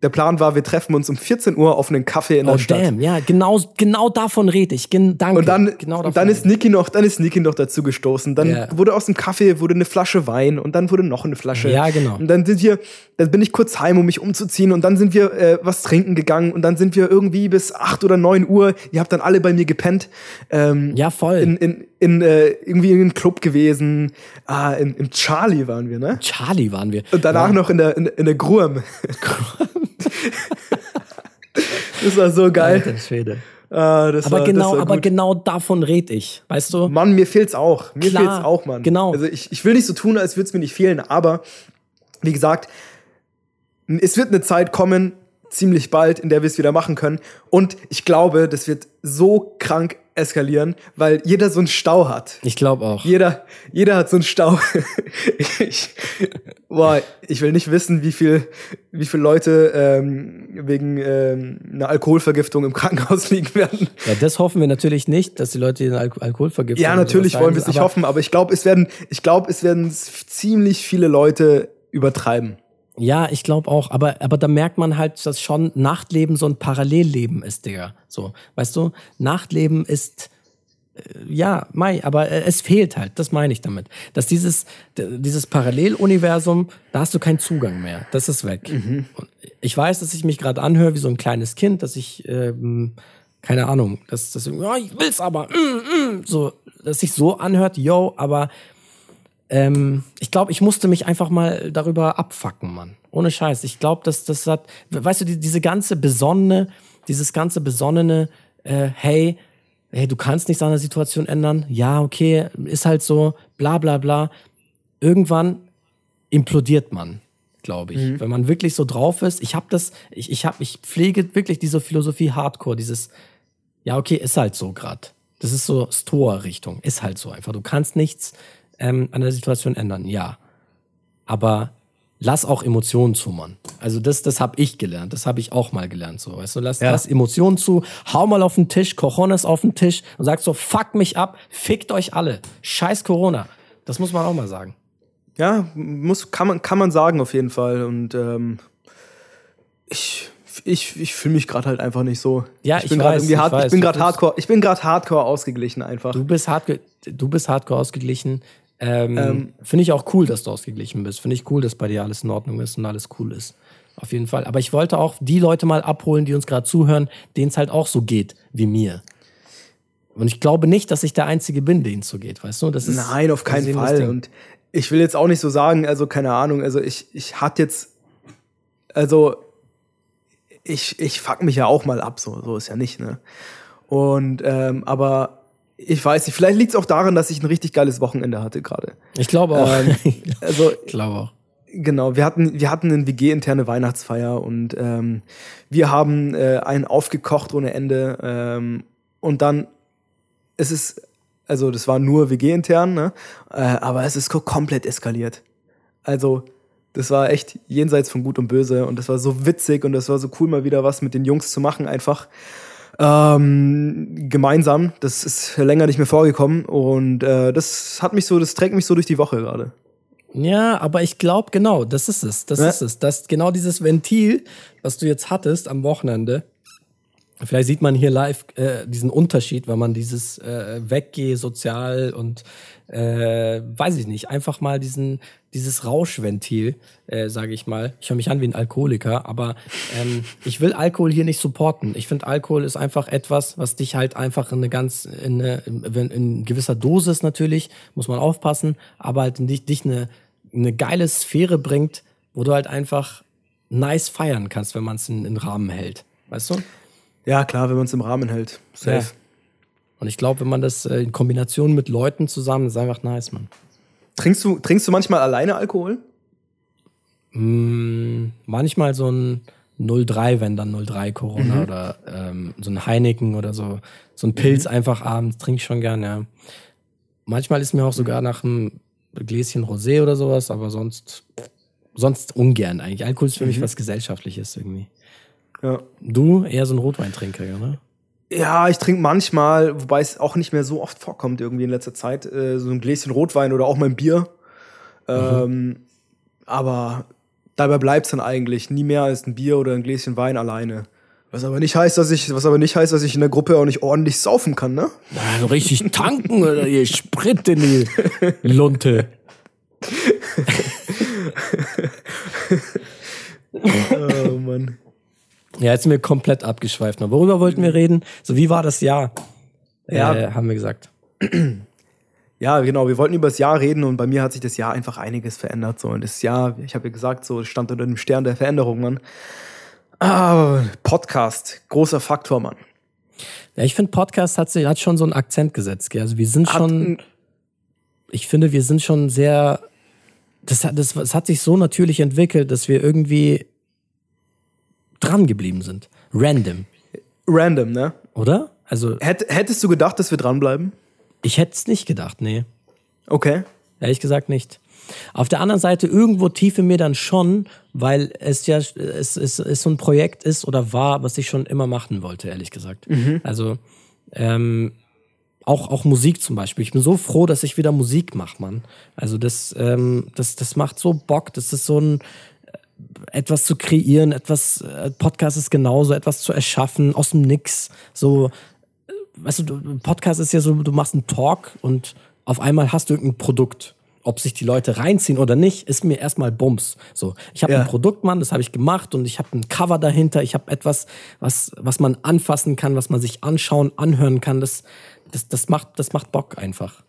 der Plan war, wir treffen uns um 14 Uhr auf einen Kaffee in oh, der Stadt. Damn, ja, genau, genau davon rede ich. Gen danke. Und dann, genau dann ist Niki noch, dann ist Niki noch dazu gestoßen. Dann yeah. wurde aus dem Kaffee wurde eine Flasche Wein und dann wurde noch eine Flasche. Ja, genau. Und dann sind wir, dann bin ich kurz heim, um mich umzuziehen und dann sind wir äh, was trinken gegangen und dann sind wir irgendwie bis 8 oder 9 Uhr. Ihr habt dann alle bei mir gepennt. Ähm, ja, voll. In, in, in äh, irgendwie in einem Club gewesen. Ah, in, im Charlie waren wir, ne? Charlie waren wir. Und danach ja. noch in der, in, in der Gruam. das war so geil. Alter Schwede. Ah, aber war, genau, aber genau davon red ich, weißt du? Mann, mir fehlt's auch. Mir Klar, fehlt's auch, Mann. Genau. Also ich, ich will nicht so tun, als würde es mir nicht fehlen, aber wie gesagt, es wird eine Zeit kommen, ziemlich bald, in der wir es wieder machen können. Und ich glaube, das wird so krank eskalieren, weil jeder so einen Stau hat. Ich glaube auch. Jeder, jeder hat so einen Stau. ich, boah, ich will nicht wissen, wie viel, wie viele Leute ähm, wegen ähm, einer Alkoholvergiftung im Krankenhaus liegen werden. Ja, das hoffen wir natürlich nicht, dass die Leute eine Al Alkoholvergiftung. Ja, natürlich wollen wir es nicht hoffen, aber ich glaube, es werden, ich glaube, es werden ziemlich viele Leute übertreiben. Ja, ich glaube auch, aber, aber da merkt man halt, dass schon Nachtleben so ein Parallelleben ist, Digga. So, weißt du, Nachtleben ist, äh, ja, Mai, aber äh, es fehlt halt, das meine ich damit. Dass dieses, dieses Paralleluniversum, da hast du keinen Zugang mehr. Das ist weg. Mhm. Ich weiß, dass ich mich gerade anhöre wie so ein kleines Kind, dass ich, ähm, keine Ahnung, dass das, ja, ich will's aber, mm, mm, so, dass sich so anhört, yo, aber ähm, ich glaube, ich musste mich einfach mal darüber abfacken, Mann. Ohne Scheiß. Ich glaube, dass das hat, weißt du, die, diese ganze besonnene, dieses ganze besonnene, äh, hey, hey, du kannst nichts an der Situation ändern. Ja, okay, ist halt so, bla bla bla. Irgendwann implodiert man, glaube ich. Mhm. Wenn man wirklich so drauf ist. Ich habe das, ich, ich, hab, ich pflege wirklich diese Philosophie Hardcore, dieses, ja, okay, ist halt so grad. Das ist so Stoa-Richtung. Ist halt so einfach. Du kannst nichts ähm, an der Situation ändern, ja. Aber lass auch Emotionen zu, Mann. Also das, das habe ich gelernt. Das habe ich auch mal gelernt. So, weißt du, lass, ja. lass Emotionen zu, hau mal auf den Tisch, Cojones auf den Tisch und sag so, fuck mich ab, fickt euch alle. Scheiß Corona. Das muss man auch mal sagen. Ja, muss, kann man, kann man sagen auf jeden Fall. Und ähm, ich, ich, ich fühle mich gerade halt einfach nicht so. Ja, ich, bin gerade hart, ich, ich bin gerade hardcore, ich bin gerade hardcore ausgeglichen einfach. Du bist hardcore, du bist hardcore ausgeglichen. Ähm, ähm, Finde ich auch cool, dass du ausgeglichen bist. Finde ich cool, dass bei dir alles in Ordnung ist und alles cool ist. Auf jeden Fall. Aber ich wollte auch die Leute mal abholen, die uns gerade zuhören, denen es halt auch so geht wie mir. Und ich glaube nicht, dass ich der Einzige bin, denen es so geht, weißt du? Das ist Nein, auf keinen Fall. Und ich will jetzt auch nicht so sagen, also keine Ahnung, also ich, ich hatte jetzt, also ich, ich fuck mich ja auch mal ab, so, so ist ja nicht, ne? Und, ähm, aber ich weiß nicht, vielleicht liegt es auch daran, dass ich ein richtig geiles Wochenende hatte gerade. Ich glaube auch. Ähm, also, ich glaube auch. Genau, wir hatten, wir hatten eine WG-interne Weihnachtsfeier und ähm, wir haben äh, einen aufgekocht ohne Ende. Ähm, und dann es ist also das war nur WG-intern, ne? Äh, aber es ist komplett eskaliert. Also, das war echt jenseits von Gut und Böse und das war so witzig und das war so cool, mal wieder was mit den Jungs zu machen, einfach ähm, gemeinsam. Das ist länger nicht mehr vorgekommen und äh, das hat mich so, das trägt mich so durch die Woche gerade. Ja, aber ich glaube genau, das ist es, das ja. ist es, dass genau dieses Ventil, was du jetzt hattest am Wochenende, Vielleicht sieht man hier live äh, diesen Unterschied, wenn man dieses äh, Weggeh sozial und äh, weiß ich nicht, einfach mal diesen dieses Rauschventil, äh, sage ich mal. Ich höre mich an wie ein Alkoholiker, aber ähm, ich will Alkohol hier nicht supporten. Ich finde, Alkohol ist einfach etwas, was dich halt einfach in eine ganz, in, eine, in, in gewisser Dosis natürlich, muss man aufpassen, aber halt in dich, dich eine, eine geile Sphäre bringt, wo du halt einfach nice feiern kannst, wenn man es in, in Rahmen hält. Weißt du? Ja, klar, wenn man es im Rahmen hält. Safe. Ja. Und ich glaube, wenn man das äh, in Kombination mit Leuten zusammen, ist einfach nice, man. Trinkst du, trinkst du manchmal alleine Alkohol? Mm, manchmal so ein 03, wenn dann 03 Corona mhm. oder ähm, so ein Heineken oder so. So ein Pilz mhm. einfach abends trinke ich schon gern, ja. Manchmal ist mir auch sogar nach einem Gläschen Rosé oder sowas, aber sonst, sonst ungern eigentlich. Alkohol ist für mhm. mich was Gesellschaftliches irgendwie. Ja. Du eher so ein Rotweintrinker, ne? Ja, ich trinke manchmal, wobei es auch nicht mehr so oft vorkommt irgendwie in letzter Zeit, äh, so ein Gläschen Rotwein oder auch mal ein Bier. Mhm. Ähm, aber dabei bleibt es dann eigentlich nie mehr als ein Bier oder ein Gläschen Wein alleine. Was aber nicht heißt, dass ich, was aber nicht heißt, dass ich in der Gruppe auch nicht ordentlich saufen kann, ne? Ja, richtig tanken oder ihr Sprit in die Lunte. oh Mann. Ja, jetzt sind wir komplett abgeschweift. Worüber wollten wir reden? So, wie war das Jahr? Ja, äh, haben wir gesagt. Ja, genau. Wir wollten über das Jahr reden und bei mir hat sich das Jahr einfach einiges verändert. So. Und das Jahr, ich habe ja gesagt, so stand unter dem Stern der Veränderung, Mann. Ah, Podcast, großer Faktor, Mann. Ja, ich finde, Podcast hat, hat schon so einen Akzent gesetzt. Gell? Also wir sind schon, ich finde, wir sind schon sehr, das das, das hat sich so natürlich entwickelt, dass wir irgendwie dran geblieben sind. Random. Random, ne? Oder? Also. Hätt, hättest du gedacht, dass wir dranbleiben? Ich hätte es nicht gedacht, nee. Okay. Ehrlich gesagt nicht. Auf der anderen Seite irgendwo tief in mir dann schon, weil es ja es, es, es so ein Projekt ist oder war, was ich schon immer machen wollte, ehrlich gesagt. Mhm. Also ähm, auch, auch Musik zum Beispiel. Ich bin so froh, dass ich wieder Musik mache, Mann. Also das, ähm, das, das macht so Bock. Das ist so ein etwas zu kreieren, etwas, äh, Podcast ist genauso, etwas zu erschaffen aus dem Nix. So, äh, weißt du, Podcast ist ja so, du machst einen Talk und auf einmal hast du irgendein Produkt ob sich die Leute reinziehen oder nicht, ist mir erstmal Bums. So, ich habe ja. ein Produkt, Mann, das habe ich gemacht und ich habe ein Cover dahinter. Ich habe etwas, was, was man anfassen kann, was man sich anschauen, anhören kann. Das, das, das, macht, das macht Bock einfach.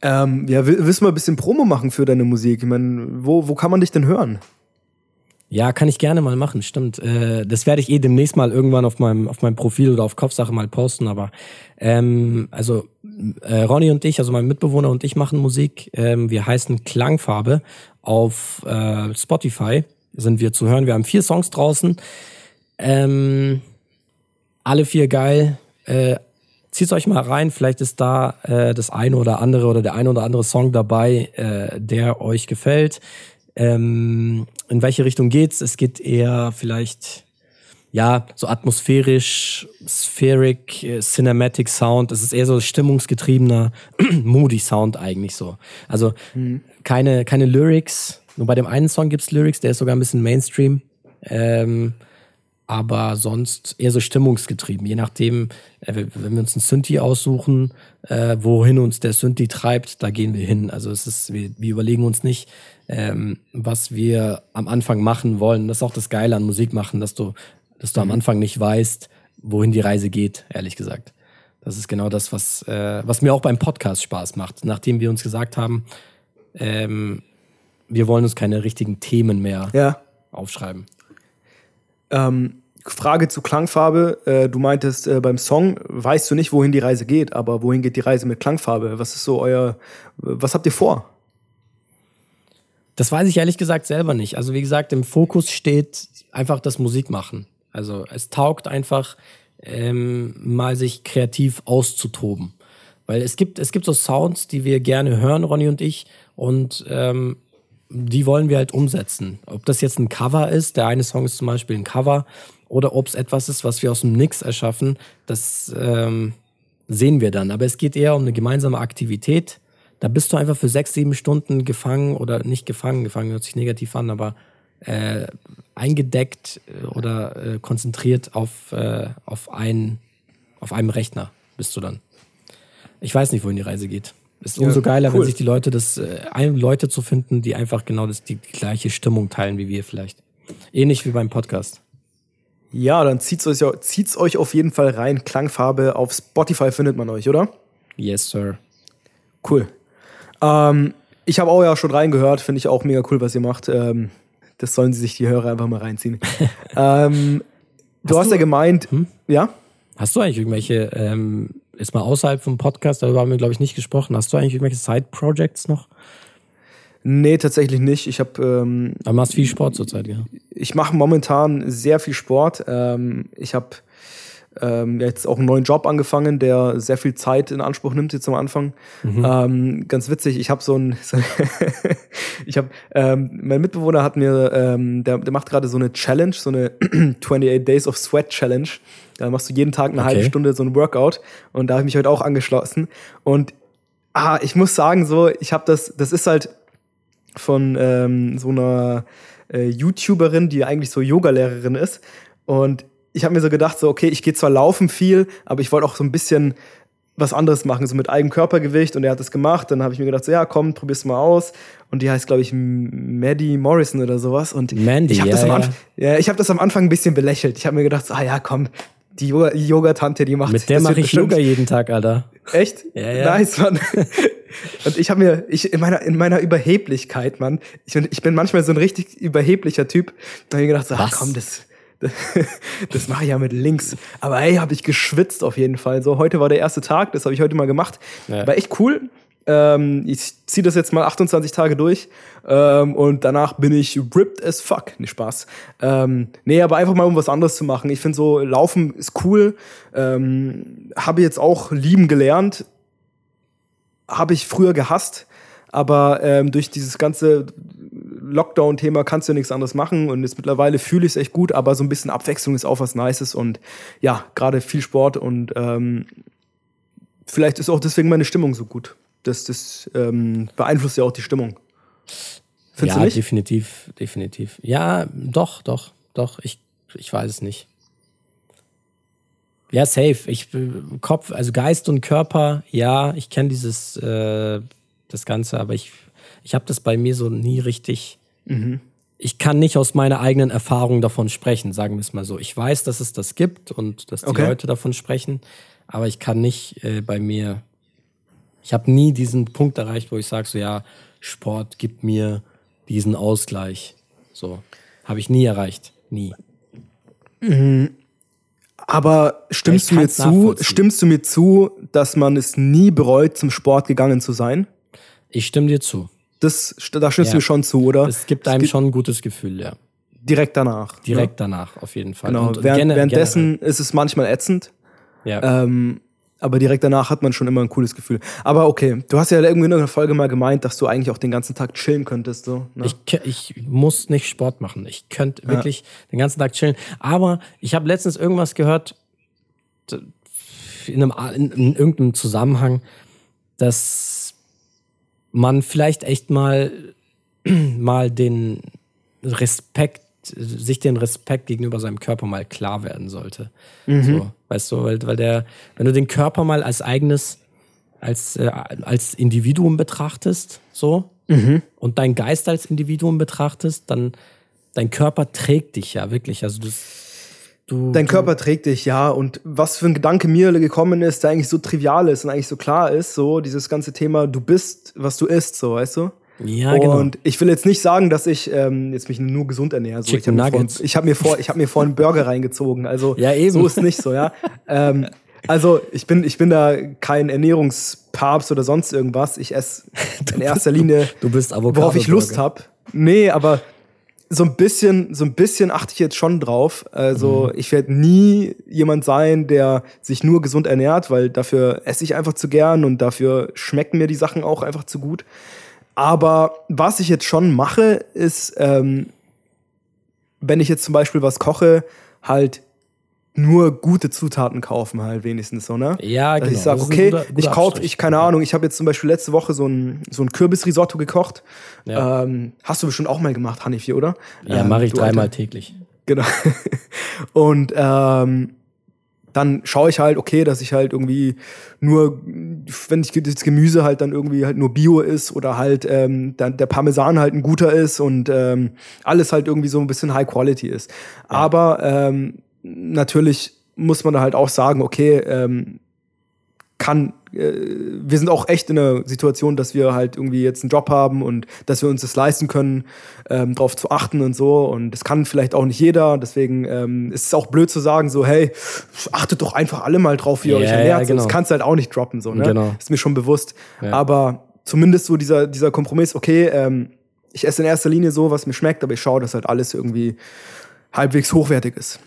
Ähm, ja, willst du mal ein bisschen Promo machen für deine Musik? Ich meine, wo, wo kann man dich denn hören? Ja, kann ich gerne mal machen, stimmt. Äh, das werde ich eh demnächst mal irgendwann auf meinem, auf meinem Profil oder auf Kopfsache mal posten, aber ähm, also äh, Ronny und ich, also mein Mitbewohner und ich machen Musik. Ähm, wir heißen Klangfarbe. Auf äh, Spotify sind wir zu hören. Wir haben vier Songs draußen. Ähm, alle vier geil. Äh, Zieht euch mal rein, vielleicht ist da äh, das eine oder andere oder der eine oder andere Song dabei, äh, der euch gefällt. Ähm, in welche Richtung geht's? Es geht eher vielleicht ja, so atmosphärisch, spheric, äh, cinematic Sound. Es ist eher so stimmungsgetriebener, moody Sound eigentlich so. Also mhm. keine, keine Lyrics. Nur bei dem einen Song gibt's Lyrics, der ist sogar ein bisschen Mainstream. Ähm, aber sonst eher so stimmungsgetrieben. Je nachdem, äh, wenn wir uns einen Synthi aussuchen, äh, wohin uns der Synthi treibt, da gehen wir hin. Also es ist, wir, wir überlegen uns nicht, ähm, was wir am Anfang machen wollen. Das ist auch das Geile an Musik machen, dass du, dass du am mhm. Anfang nicht weißt, wohin die Reise geht, ehrlich gesagt. Das ist genau das, was, äh, was mir auch beim Podcast Spaß macht. Nachdem wir uns gesagt haben, ähm, wir wollen uns keine richtigen Themen mehr ja. aufschreiben. Ähm, Frage zu Klangfarbe. Äh, du meintest äh, beim Song, weißt du nicht, wohin die Reise geht, aber wohin geht die Reise mit Klangfarbe? Was ist so euer, was habt ihr vor? Das weiß ich ehrlich gesagt selber nicht. Also wie gesagt, im Fokus steht einfach das Musikmachen. Also es taugt einfach, ähm, mal sich kreativ auszutoben. Weil es gibt, es gibt so Sounds, die wir gerne hören, Ronny und ich, und ähm, die wollen wir halt umsetzen. Ob das jetzt ein Cover ist, der eine Song ist zum Beispiel ein Cover, oder ob es etwas ist, was wir aus dem Nix erschaffen, das ähm, sehen wir dann. Aber es geht eher um eine gemeinsame Aktivität. Da bist du einfach für sechs, sieben Stunden gefangen oder nicht gefangen, gefangen hört sich negativ an, aber äh, eingedeckt oder äh, konzentriert auf, äh, auf, ein, auf einem Rechner bist du dann. Ich weiß nicht, wohin die Reise geht. Ist umso ja, geiler, cool. wenn sich die Leute das, äh, Leute zu finden, die einfach genau das, die, die gleiche Stimmung teilen wie wir vielleicht. Ähnlich wie beim Podcast. Ja, dann zieht's euch, zieht's euch auf jeden Fall rein. Klangfarbe auf Spotify findet man euch, oder? Yes, sir. Cool. Ähm, ich habe auch ja schon reingehört, finde ich auch mega cool, was ihr macht. Ähm, das sollen sich die Hörer einfach mal reinziehen. ähm, du hast, du, ja gemeint, hm? ja? Hast du eigentlich irgendwelche ähm, ist mal außerhalb vom Podcast, darüber haben wir, glaube ich, nicht gesprochen. Hast du eigentlich irgendwelche Side-Projects noch? Nee, tatsächlich nicht. Ich habe. Ähm, Aber machst viel Sport zurzeit, ja? Ich mache momentan sehr viel Sport. Ähm, ich habe ähm, jetzt auch einen neuen Job angefangen, der sehr viel Zeit in Anspruch nimmt jetzt am Anfang. Mhm. Ähm, ganz witzig, ich habe so ein, so ich habe, ähm, mein Mitbewohner hat mir, ähm, der, der macht gerade so eine Challenge, so eine 28 Days of Sweat Challenge. Da machst du jeden Tag eine okay. halbe Stunde so ein Workout und da habe ich mich heute auch angeschlossen. Und ah, ich muss sagen, so, ich habe das, das ist halt von ähm, so einer äh, YouTuberin, die eigentlich so Yogalehrerin ist. Und ich habe mir so gedacht, so, okay, ich gehe zwar laufen viel, aber ich wollte auch so ein bisschen was anderes machen, so mit eigenem Körpergewicht. Und er hat das gemacht. Dann habe ich mir gedacht, so, ja, komm, probier's mal aus. Und die heißt, glaube ich, Maddie Morrison oder sowas. Und Mandy, ich habe ja, das, am ja. ja, ich hab das am Anfang ein bisschen belächelt. Ich habe mir gedacht, so, ah ja, komm, die Yoga-Tante, die macht Mit der mache ich Yoga jeden Tag, Alter. Echt? Ja, ja. Nice, Mann. Und ich habe mir, ich in meiner, in meiner Überheblichkeit, Mann, ich bin, ich bin manchmal so ein richtig überheblicher Typ. Da habe ich gedacht, so, ach komm, das, das, mache ich ja mit links. Aber hey, habe ich geschwitzt auf jeden Fall. So, heute war der erste Tag, das habe ich heute mal gemacht. Ja. War echt cool. Ähm, ich ziehe das jetzt mal 28 Tage durch ähm, und danach bin ich ripped as fuck. Nicht Spaß. Ähm, nee, aber einfach mal um was anderes zu machen. Ich finde so, Laufen ist cool. Ähm, habe jetzt auch lieben gelernt. Habe ich früher gehasst. Aber ähm, durch dieses ganze Lockdown-Thema kannst du ja nichts anderes machen und jetzt mittlerweile fühle ich es echt gut, aber so ein bisschen Abwechslung ist auch was Nices und ja, gerade viel Sport und ähm, vielleicht ist auch deswegen meine Stimmung so gut das, das ähm, beeinflusst ja auch die Stimmung. Findest ja, du nicht? definitiv, definitiv. Ja, doch, doch, doch. Ich, ich weiß es nicht. Ja, safe. Ich Kopf, also Geist und Körper, ja, ich kenne dieses äh, das Ganze, aber ich, ich habe das bei mir so nie richtig. Mhm. Ich kann nicht aus meiner eigenen Erfahrung davon sprechen, sagen wir es mal so. Ich weiß, dass es das gibt und dass die okay. Leute davon sprechen, aber ich kann nicht äh, bei mir ich habe nie diesen Punkt erreicht, wo ich sage, so ja, Sport gibt mir diesen Ausgleich. So. Habe ich nie erreicht. Nie. Mhm. Aber stimmst du mir zu, stimmst du mir zu, dass man es nie bereut, zum Sport gegangen zu sein? Ich stimme dir zu. Das, da stimmst ja. du schon zu, oder? Es gibt einem es gibt schon ein gutes Gefühl, ja. Direkt danach. Direkt ja? danach, auf jeden Fall. Genau. Und, Während, währenddessen generell. ist es manchmal ätzend. Ja. Ähm, aber direkt danach hat man schon immer ein cooles Gefühl. Aber okay, du hast ja irgendwie in einer Folge mal gemeint, dass du eigentlich auch den ganzen Tag chillen könntest. So, ne? ich, ich muss nicht Sport machen. Ich könnte ja. wirklich den ganzen Tag chillen. Aber ich habe letztens irgendwas gehört, in, einem, in, in irgendeinem Zusammenhang, dass man vielleicht echt mal, mal den Respekt sich den Respekt gegenüber seinem Körper mal klar werden sollte. Mhm. So, weißt du, weil, weil der, wenn du den Körper mal als eigenes, als, äh, als Individuum betrachtest, so, mhm. und dein Geist als Individuum betrachtest, dann dein Körper trägt dich ja wirklich. Also das, du, dein Körper trägt dich, ja. Und was für ein Gedanke mir gekommen ist, der eigentlich so trivial ist und eigentlich so klar ist, so dieses ganze Thema, du bist, was du isst, so, weißt du? Ja, und genau. Und ich will jetzt nicht sagen, dass ich ähm, jetzt mich nur gesund ernähre. So, Chicken ich habe mir, hab mir vor, ich habe mir vor einen Burger reingezogen. Also ja, eben. so ist nicht so, ja. ähm, also ich bin, ich bin da kein Ernährungspapst oder sonst irgendwas. Ich esse in erster Linie, du bist Avocado worauf ich Lust habe. Nee, aber so ein bisschen, so ein bisschen achte ich jetzt schon drauf. Also mhm. ich werde nie jemand sein, der sich nur gesund ernährt, weil dafür esse ich einfach zu gern und dafür schmecken mir die Sachen auch einfach zu gut. Aber was ich jetzt schon mache, ist, ähm, wenn ich jetzt zum Beispiel was koche, halt nur gute Zutaten kaufen halt wenigstens so, ne? Ja, genau. Dass ich sage, okay, guter, guter ich kaufe, ich keine Ahnung, ich habe jetzt zum Beispiel letzte Woche so ein, so ein Kürbisrisotto gekocht. Ja. Ähm, hast du bestimmt auch mal gemacht, Hanifi, oder? Ja, ähm, mache ich dreimal täglich. Genau. Und ähm, dann schaue ich halt, okay, dass ich halt irgendwie nur, wenn ich das Gemüse halt dann irgendwie halt nur Bio ist oder halt ähm, dann der Parmesan halt ein guter ist und ähm, alles halt irgendwie so ein bisschen High Quality ist. Ja. Aber ähm, natürlich muss man da halt auch sagen, okay, ähm, kann, äh, wir sind auch echt in der Situation, dass wir halt irgendwie jetzt einen Job haben und dass wir uns das leisten können, ähm, darauf zu achten und so. Und das kann vielleicht auch nicht jeder. Deswegen ähm, ist es auch blöd zu sagen, so, hey, achtet doch einfach alle mal drauf, wie ihr euch ernährt. Ja, genau. Das kannst du halt auch nicht droppen, so, ne? Genau. Ist mir schon bewusst. Ja. Aber zumindest so dieser, dieser Kompromiss, okay, ähm, ich esse in erster Linie so, was mir schmeckt, aber ich schaue, dass halt alles irgendwie halbwegs hochwertig ist.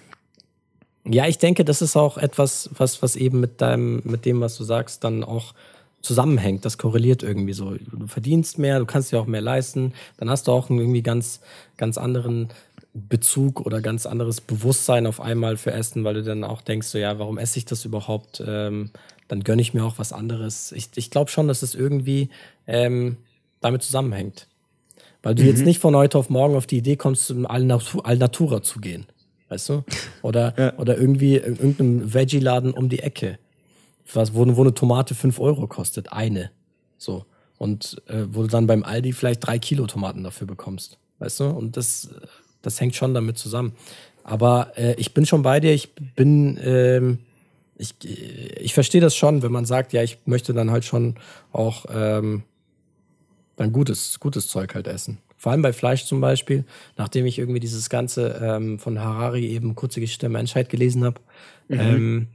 Ja, ich denke, das ist auch etwas, was, was eben mit deinem, mit dem, was du sagst, dann auch zusammenhängt. Das korreliert irgendwie so. Du verdienst mehr, du kannst dir auch mehr leisten, dann hast du auch einen irgendwie ganz, ganz anderen Bezug oder ganz anderes Bewusstsein auf einmal für Essen, weil du dann auch denkst, so ja, warum esse ich das überhaupt? Ähm, dann gönne ich mir auch was anderes. Ich, ich glaube schon, dass es irgendwie ähm, damit zusammenhängt. Weil du mhm. jetzt nicht von heute auf morgen auf die Idee kommst, zum Alnatura zu gehen. Weißt du? Oder, ja. oder irgendwie in irgendeinem Veggie-Laden um die Ecke. Was, wo, wo eine Tomate fünf Euro kostet. Eine. So. Und äh, wo du dann beim Aldi vielleicht drei Kilo Tomaten dafür bekommst. Weißt du? Und das, das hängt schon damit zusammen. Aber äh, ich bin schon bei dir. Ich bin, ähm, ich, ich verstehe das schon, wenn man sagt, ja, ich möchte dann halt schon auch ähm, dann gutes, gutes Zeug halt essen. Vor allem bei Fleisch zum Beispiel, nachdem ich irgendwie dieses Ganze ähm, von Harari eben kurze Geschichte der Menschheit gelesen habe, mhm. ähm,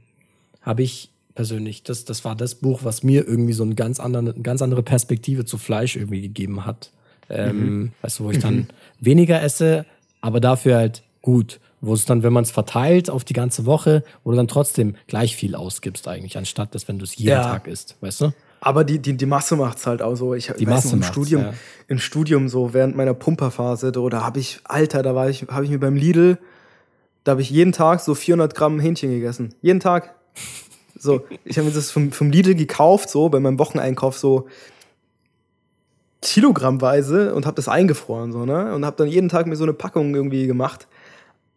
habe ich persönlich, das, das war das Buch, was mir irgendwie so eine ganz andere, eine ganz andere Perspektive zu Fleisch irgendwie gegeben hat. Ähm, mhm. Weißt du, wo ich dann mhm. weniger esse, aber dafür halt gut. Wo es dann, wenn man es verteilt auf die ganze Woche, wo du dann trotzdem gleich viel ausgibst eigentlich, anstatt dass wenn du es jeden ja. Tag isst, weißt du? Aber die, die, die Masse macht's halt auch so. Ich die weiß Masse noch, im Studium, ja. im Studium so während meiner Pumperphase, da habe ich, Alter, da war ich, habe ich mir beim Lidl, da habe ich jeden Tag so 400 Gramm Hähnchen gegessen. Jeden Tag. So, ich habe mir das vom, vom Lidl gekauft, so bei meinem Wocheneinkauf so kilogrammweise und habe das eingefroren so ne und habe dann jeden Tag mir so eine Packung irgendwie gemacht.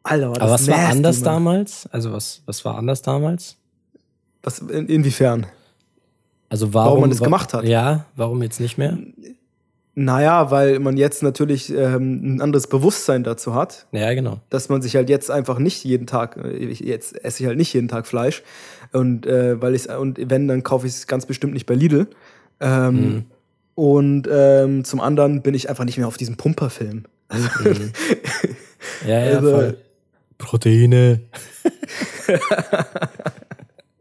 Alter, war das Aber was nasty, war anders Mann. damals? Also was was war anders damals? Was in, inwiefern? Also warum, warum man das gemacht hat. Ja, warum jetzt nicht mehr? Naja, weil man jetzt natürlich ähm, ein anderes Bewusstsein dazu hat. Ja, genau. Dass man sich halt jetzt einfach nicht jeden Tag, äh, jetzt esse ich halt nicht jeden Tag Fleisch. Und äh, weil ich und wenn, dann kaufe ich es ganz bestimmt nicht bei Lidl. Ähm, mhm. Und ähm, zum anderen bin ich einfach nicht mehr auf diesem Pumperfilm. Also, mhm. ja, ja, also, voll. Proteine.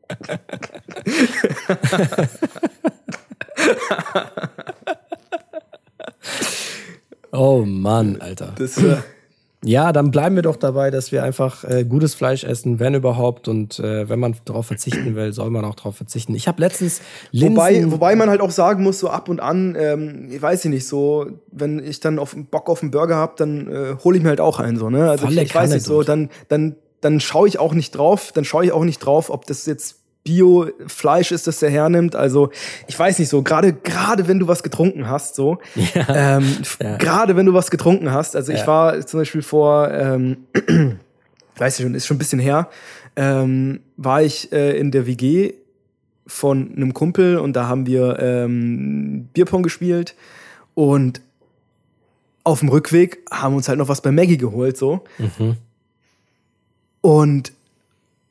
oh Mann, Alter. Das, äh, ja, dann bleiben wir doch dabei, dass wir einfach äh, gutes Fleisch essen, wenn überhaupt. Und äh, wenn man darauf verzichten will, soll man auch darauf verzichten. Ich habe letztens Linsen wobei, wobei man halt auch sagen muss, so ab und an, ähm, ich weiß nicht, so, wenn ich dann auf Bock auf einen Burger habe, dann äh, hole ich mir halt auch einen. So, ne? Also ich, ich weiß nicht, so, dann, dann, dann schaue ich auch nicht drauf, dann schaue ich auch nicht drauf, ob das jetzt Bio-Fleisch ist, das er hernimmt. Also ich weiß nicht so, gerade gerade wenn du was getrunken hast, so ja. ähm, ja. gerade wenn du was getrunken hast. Also ich ja. war zum Beispiel vor, ähm, weiß ich schon, ist schon ein bisschen her, ähm, war ich äh, in der WG von einem Kumpel und da haben wir ähm, Bierpong gespielt und auf dem Rückweg haben wir uns halt noch was bei Maggie geholt so. Mhm. Und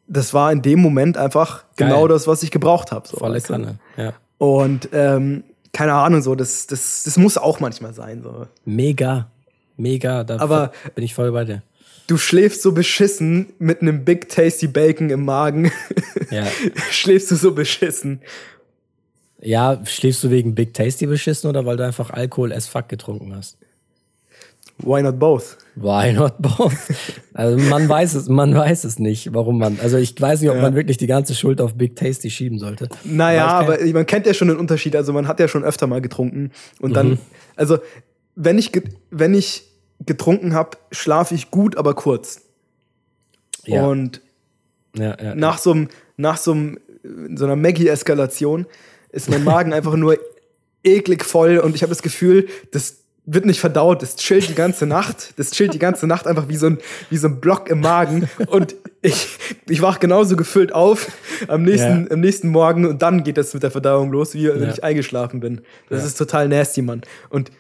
das war in dem Moment einfach Geil. genau das, was ich gebraucht habe. So, Volle Kanne, ja. Und ähm, keine Ahnung, so, das, das, das muss auch manchmal sein. So. Mega, mega, da Aber bin ich voll bei dir. Du schläfst so beschissen mit einem Big Tasty Bacon im Magen. Ja. schläfst du so beschissen. Ja, schläfst du wegen Big Tasty beschissen oder weil du einfach Alkohol as fuck getrunken hast? Why not both? Why not both? Also man weiß es, man weiß es nicht, warum man. Also ich weiß nicht, ob ja. man wirklich die ganze Schuld auf Big Tasty schieben sollte. Naja, aber man kennt ja schon den Unterschied. Also man hat ja schon öfter mal getrunken und dann, mhm. also wenn ich wenn ich getrunken habe, schlafe ich gut, aber kurz. Ja. Und ja, ja, nach so einem nach so einem so einer Maggie-Eskalation ist mein Magen einfach nur eklig voll und ich habe das Gefühl, das wird nicht verdaut, das chillt die ganze Nacht. Das chillt die ganze Nacht einfach wie so ein, wie so ein Block im Magen. Und ich, ich wach genauso gefüllt auf am nächsten, ja. am nächsten Morgen und dann geht das mit der Verdauung los, wie wenn ja. ich eingeschlafen bin. Das ja. ist total nasty, Mann. Und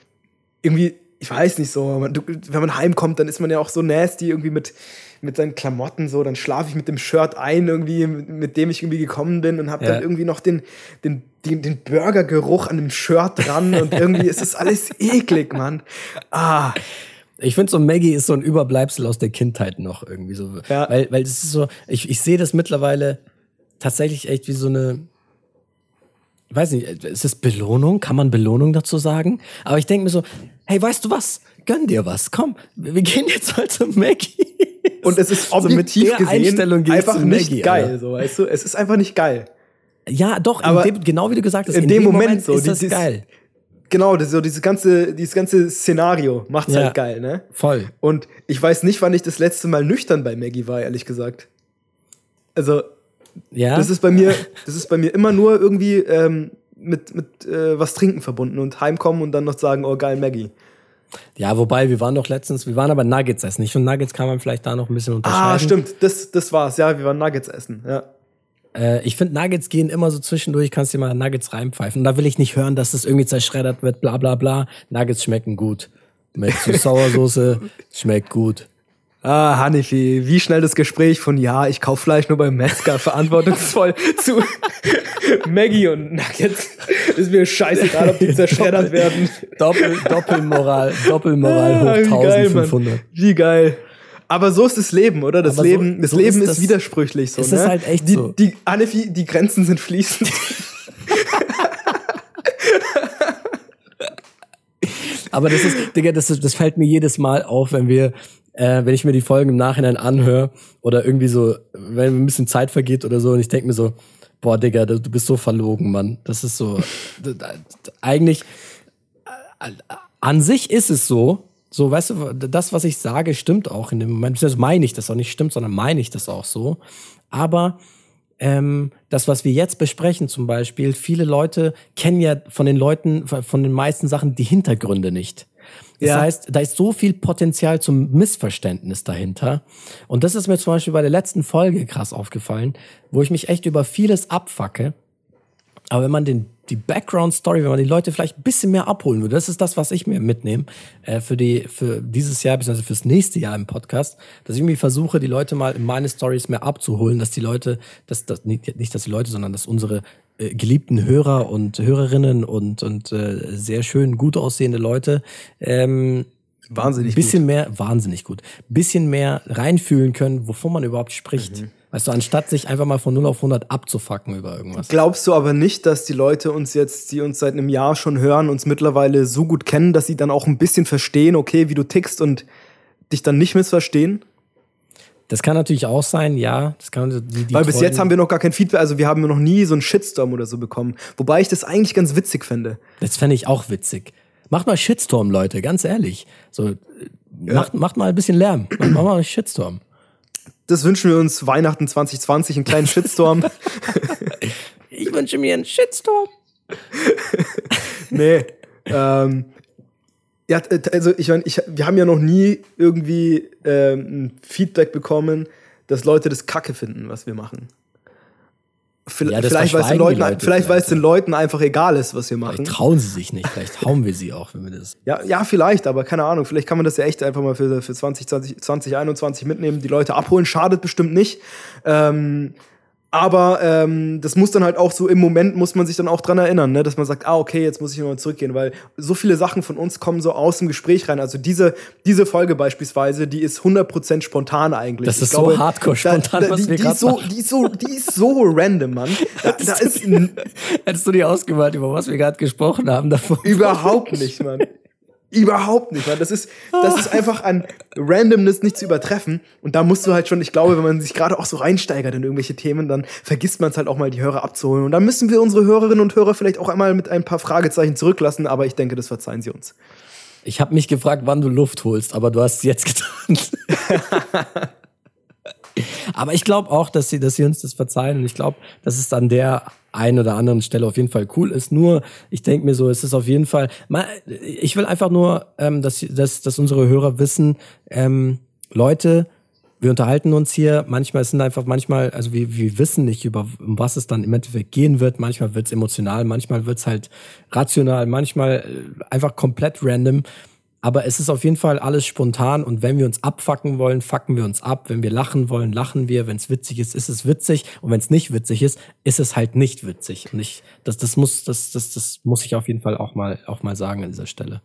irgendwie, ich weiß nicht so, man, du, wenn man heimkommt, dann ist man ja auch so nasty irgendwie mit, mit seinen Klamotten so, dann schlafe ich mit dem Shirt ein irgendwie, mit, mit dem ich irgendwie gekommen bin und habe dann irgendwie noch den, den den, den Burgergeruch an dem Shirt dran und irgendwie ist es alles eklig, Mann. Ah. Ich finde so Maggie ist so ein Überbleibsel aus der Kindheit noch irgendwie so. Ja. Weil, weil das ist so, ich, ich sehe das mittlerweile tatsächlich echt wie so eine, ich weiß nicht, ist es Belohnung? Kann man Belohnung dazu sagen? Aber ich denke mir so, hey, weißt du was? Gönn dir was, komm, wir gehen jetzt mal zu Maggie. Und es ist objektiv so gesehen einfach nicht Maggie, geil, Alter. so weißt du. Es ist einfach nicht geil. Ja, doch, aber dem, genau wie du gesagt hast, in, in dem, dem, Moment, Moment so, ist das geil. Genau, das, so dieses ganze, dieses ganze Szenario macht's ja, halt geil, ne? Voll. Und ich weiß nicht, wann ich das letzte Mal nüchtern bei Maggie war, ehrlich gesagt. Also, ja. das ist bei mir, das ist bei mir immer nur irgendwie ähm, mit, mit äh, was trinken verbunden und heimkommen und dann noch sagen, oh geil, Maggie. Ja, wobei, wir waren doch letztens, wir waren aber Nuggets essen. Ich finde, Nuggets kann man vielleicht da noch ein bisschen ah, unterscheiden. Ah, stimmt, das, das war's, ja, wir waren Nuggets essen, ja. Äh, ich finde, Nuggets gehen immer so zwischendurch, kannst dir mal Nuggets reinpfeifen. Und da will ich nicht hören, dass das irgendwie zerschreddert wird, bla bla bla. Nuggets schmecken gut. Mit Sauersoße schmeckt gut. Ah, Hanifi, wie schnell das Gespräch von ja, ich kauf Fleisch nur beim Metzger verantwortungsvoll zu Maggie und Nuggets. Ist mir scheißegal, ob die zerschreddert werden. Doppel, Doppelmoral, Doppelmoral ah, hoch 1500. Geil, wie geil. Aber so ist das Leben, oder? Das so, Leben, das so Leben ist, ist, widersprüchlich so. Es ne? ist halt echt die, so. Die, Hanifi, die Grenzen sind fließend. Aber das ist, Digga, das, ist, das fällt mir jedes Mal auf, wenn wir äh, wenn ich mir die Folgen im Nachhinein anhöre oder irgendwie so, wenn ein bisschen Zeit vergeht oder so und ich denke mir so, boah, Digga, du, bist so verlogen, Mann. Das ist so, eigentlich, äh, an sich ist es so, so, weißt du, das, was ich sage, stimmt auch in dem Moment. Das meine ich das auch nicht stimmt, sondern meine ich das auch so. Aber ähm, das, was wir jetzt besprechen zum Beispiel, viele Leute kennen ja von den Leuten, von den meisten Sachen die Hintergründe nicht. Das ja. heißt, da ist so viel Potenzial zum Missverständnis dahinter. Und das ist mir zum Beispiel bei der letzten Folge krass aufgefallen, wo ich mich echt über vieles abfacke. Aber wenn man den, die Background-Story, wenn man die Leute vielleicht ein bisschen mehr abholen würde, das ist das, was ich mir mitnehme äh, für, die, für dieses Jahr, beziehungsweise fürs nächste Jahr im Podcast, dass ich irgendwie versuche, die Leute mal in meine Stories mehr abzuholen, dass die Leute, dass, dass, nicht, nicht dass die Leute, sondern dass unsere äh, geliebten Hörer und Hörerinnen und, und äh, sehr schön gut aussehende Leute ähm, wahnsinnig bisschen gut. mehr wahnsinnig gut bisschen mehr reinfühlen können wovon man überhaupt spricht mhm. Weißt du anstatt sich einfach mal von 0 auf 100 abzufacken über irgendwas glaubst du aber nicht dass die Leute uns jetzt die uns seit einem Jahr schon hören uns mittlerweile so gut kennen dass sie dann auch ein bisschen verstehen okay wie du tickst und dich dann nicht missverstehen das kann natürlich auch sein, ja. Das kann, die, die Weil bis jetzt haben wir noch gar kein Feedback, also wir haben noch nie so einen Shitstorm oder so bekommen. Wobei ich das eigentlich ganz witzig fände. Das fände ich auch witzig. Macht mal Shitstorm, Leute, ganz ehrlich. So, ja. macht, macht mal ein bisschen Lärm. Macht mal einen Shitstorm. Das wünschen wir uns Weihnachten 2020, einen kleinen Shitstorm. ich wünsche mir einen Shitstorm. nee. Ähm, ja, also ich meine, ich, wir haben ja noch nie irgendwie ähm, Feedback bekommen, dass Leute das Kacke finden, was wir machen. Ja, vielleicht, weil es den, Leuten, Leute vielleicht, weil es den Leuten einfach egal ist, was wir machen. Vielleicht trauen sie sich nicht, vielleicht hauen wir sie auch, wenn wir das. Ja, ja, vielleicht, aber keine Ahnung. Vielleicht kann man das ja echt einfach mal für, für 2020, 2021 mitnehmen, die Leute abholen. Schadet bestimmt nicht. Ähm, aber ähm, das muss dann halt auch so im Moment muss man sich dann auch dran erinnern, ne? dass man sagt, ah, okay, jetzt muss ich nochmal zurückgehen, weil so viele Sachen von uns kommen so aus dem Gespräch rein. Also diese, diese Folge beispielsweise, die ist 100% spontan eigentlich. Das ist ich so glaube, hardcore spontan, da, da, was die, wir die ist so, die ist so, die ist so random, Mann. Da, da ist Hättest du dir ausgemalt, über was wir gerade gesprochen haben davon? Überhaupt nicht, Mann. Überhaupt nicht, weil das ist, das ist einfach an Randomness nicht zu übertreffen. Und da musst du halt schon, ich glaube, wenn man sich gerade auch so reinsteigert in irgendwelche Themen, dann vergisst man es halt auch mal, die Hörer abzuholen. Und dann müssen wir unsere Hörerinnen und Hörer vielleicht auch einmal mit ein paar Fragezeichen zurücklassen, aber ich denke, das verzeihen sie uns. Ich habe mich gefragt, wann du Luft holst, aber du hast es jetzt getan. aber ich glaube auch, dass sie, dass sie uns das verzeihen. Und ich glaube, dass es an der einen oder anderen Stelle auf jeden Fall cool ist. Nur, ich denke mir so, es ist auf jeden Fall. Ich will einfach nur, ähm, dass, dass, dass unsere Hörer wissen, ähm, Leute, wir unterhalten uns hier, manchmal sind einfach, manchmal, also wir, wir wissen nicht, über um was es dann im Endeffekt gehen wird. Manchmal wird es emotional, manchmal wird es halt rational, manchmal äh, einfach komplett random. Aber es ist auf jeden Fall alles spontan und wenn wir uns abfacken wollen, facken wir uns ab. Wenn wir lachen wollen, lachen wir. Wenn es witzig ist, ist es witzig. Und wenn es nicht witzig ist, ist es halt nicht witzig. Und ich, das, das muss, das, das, das muss ich auf jeden Fall auch mal, auch mal sagen an dieser Stelle.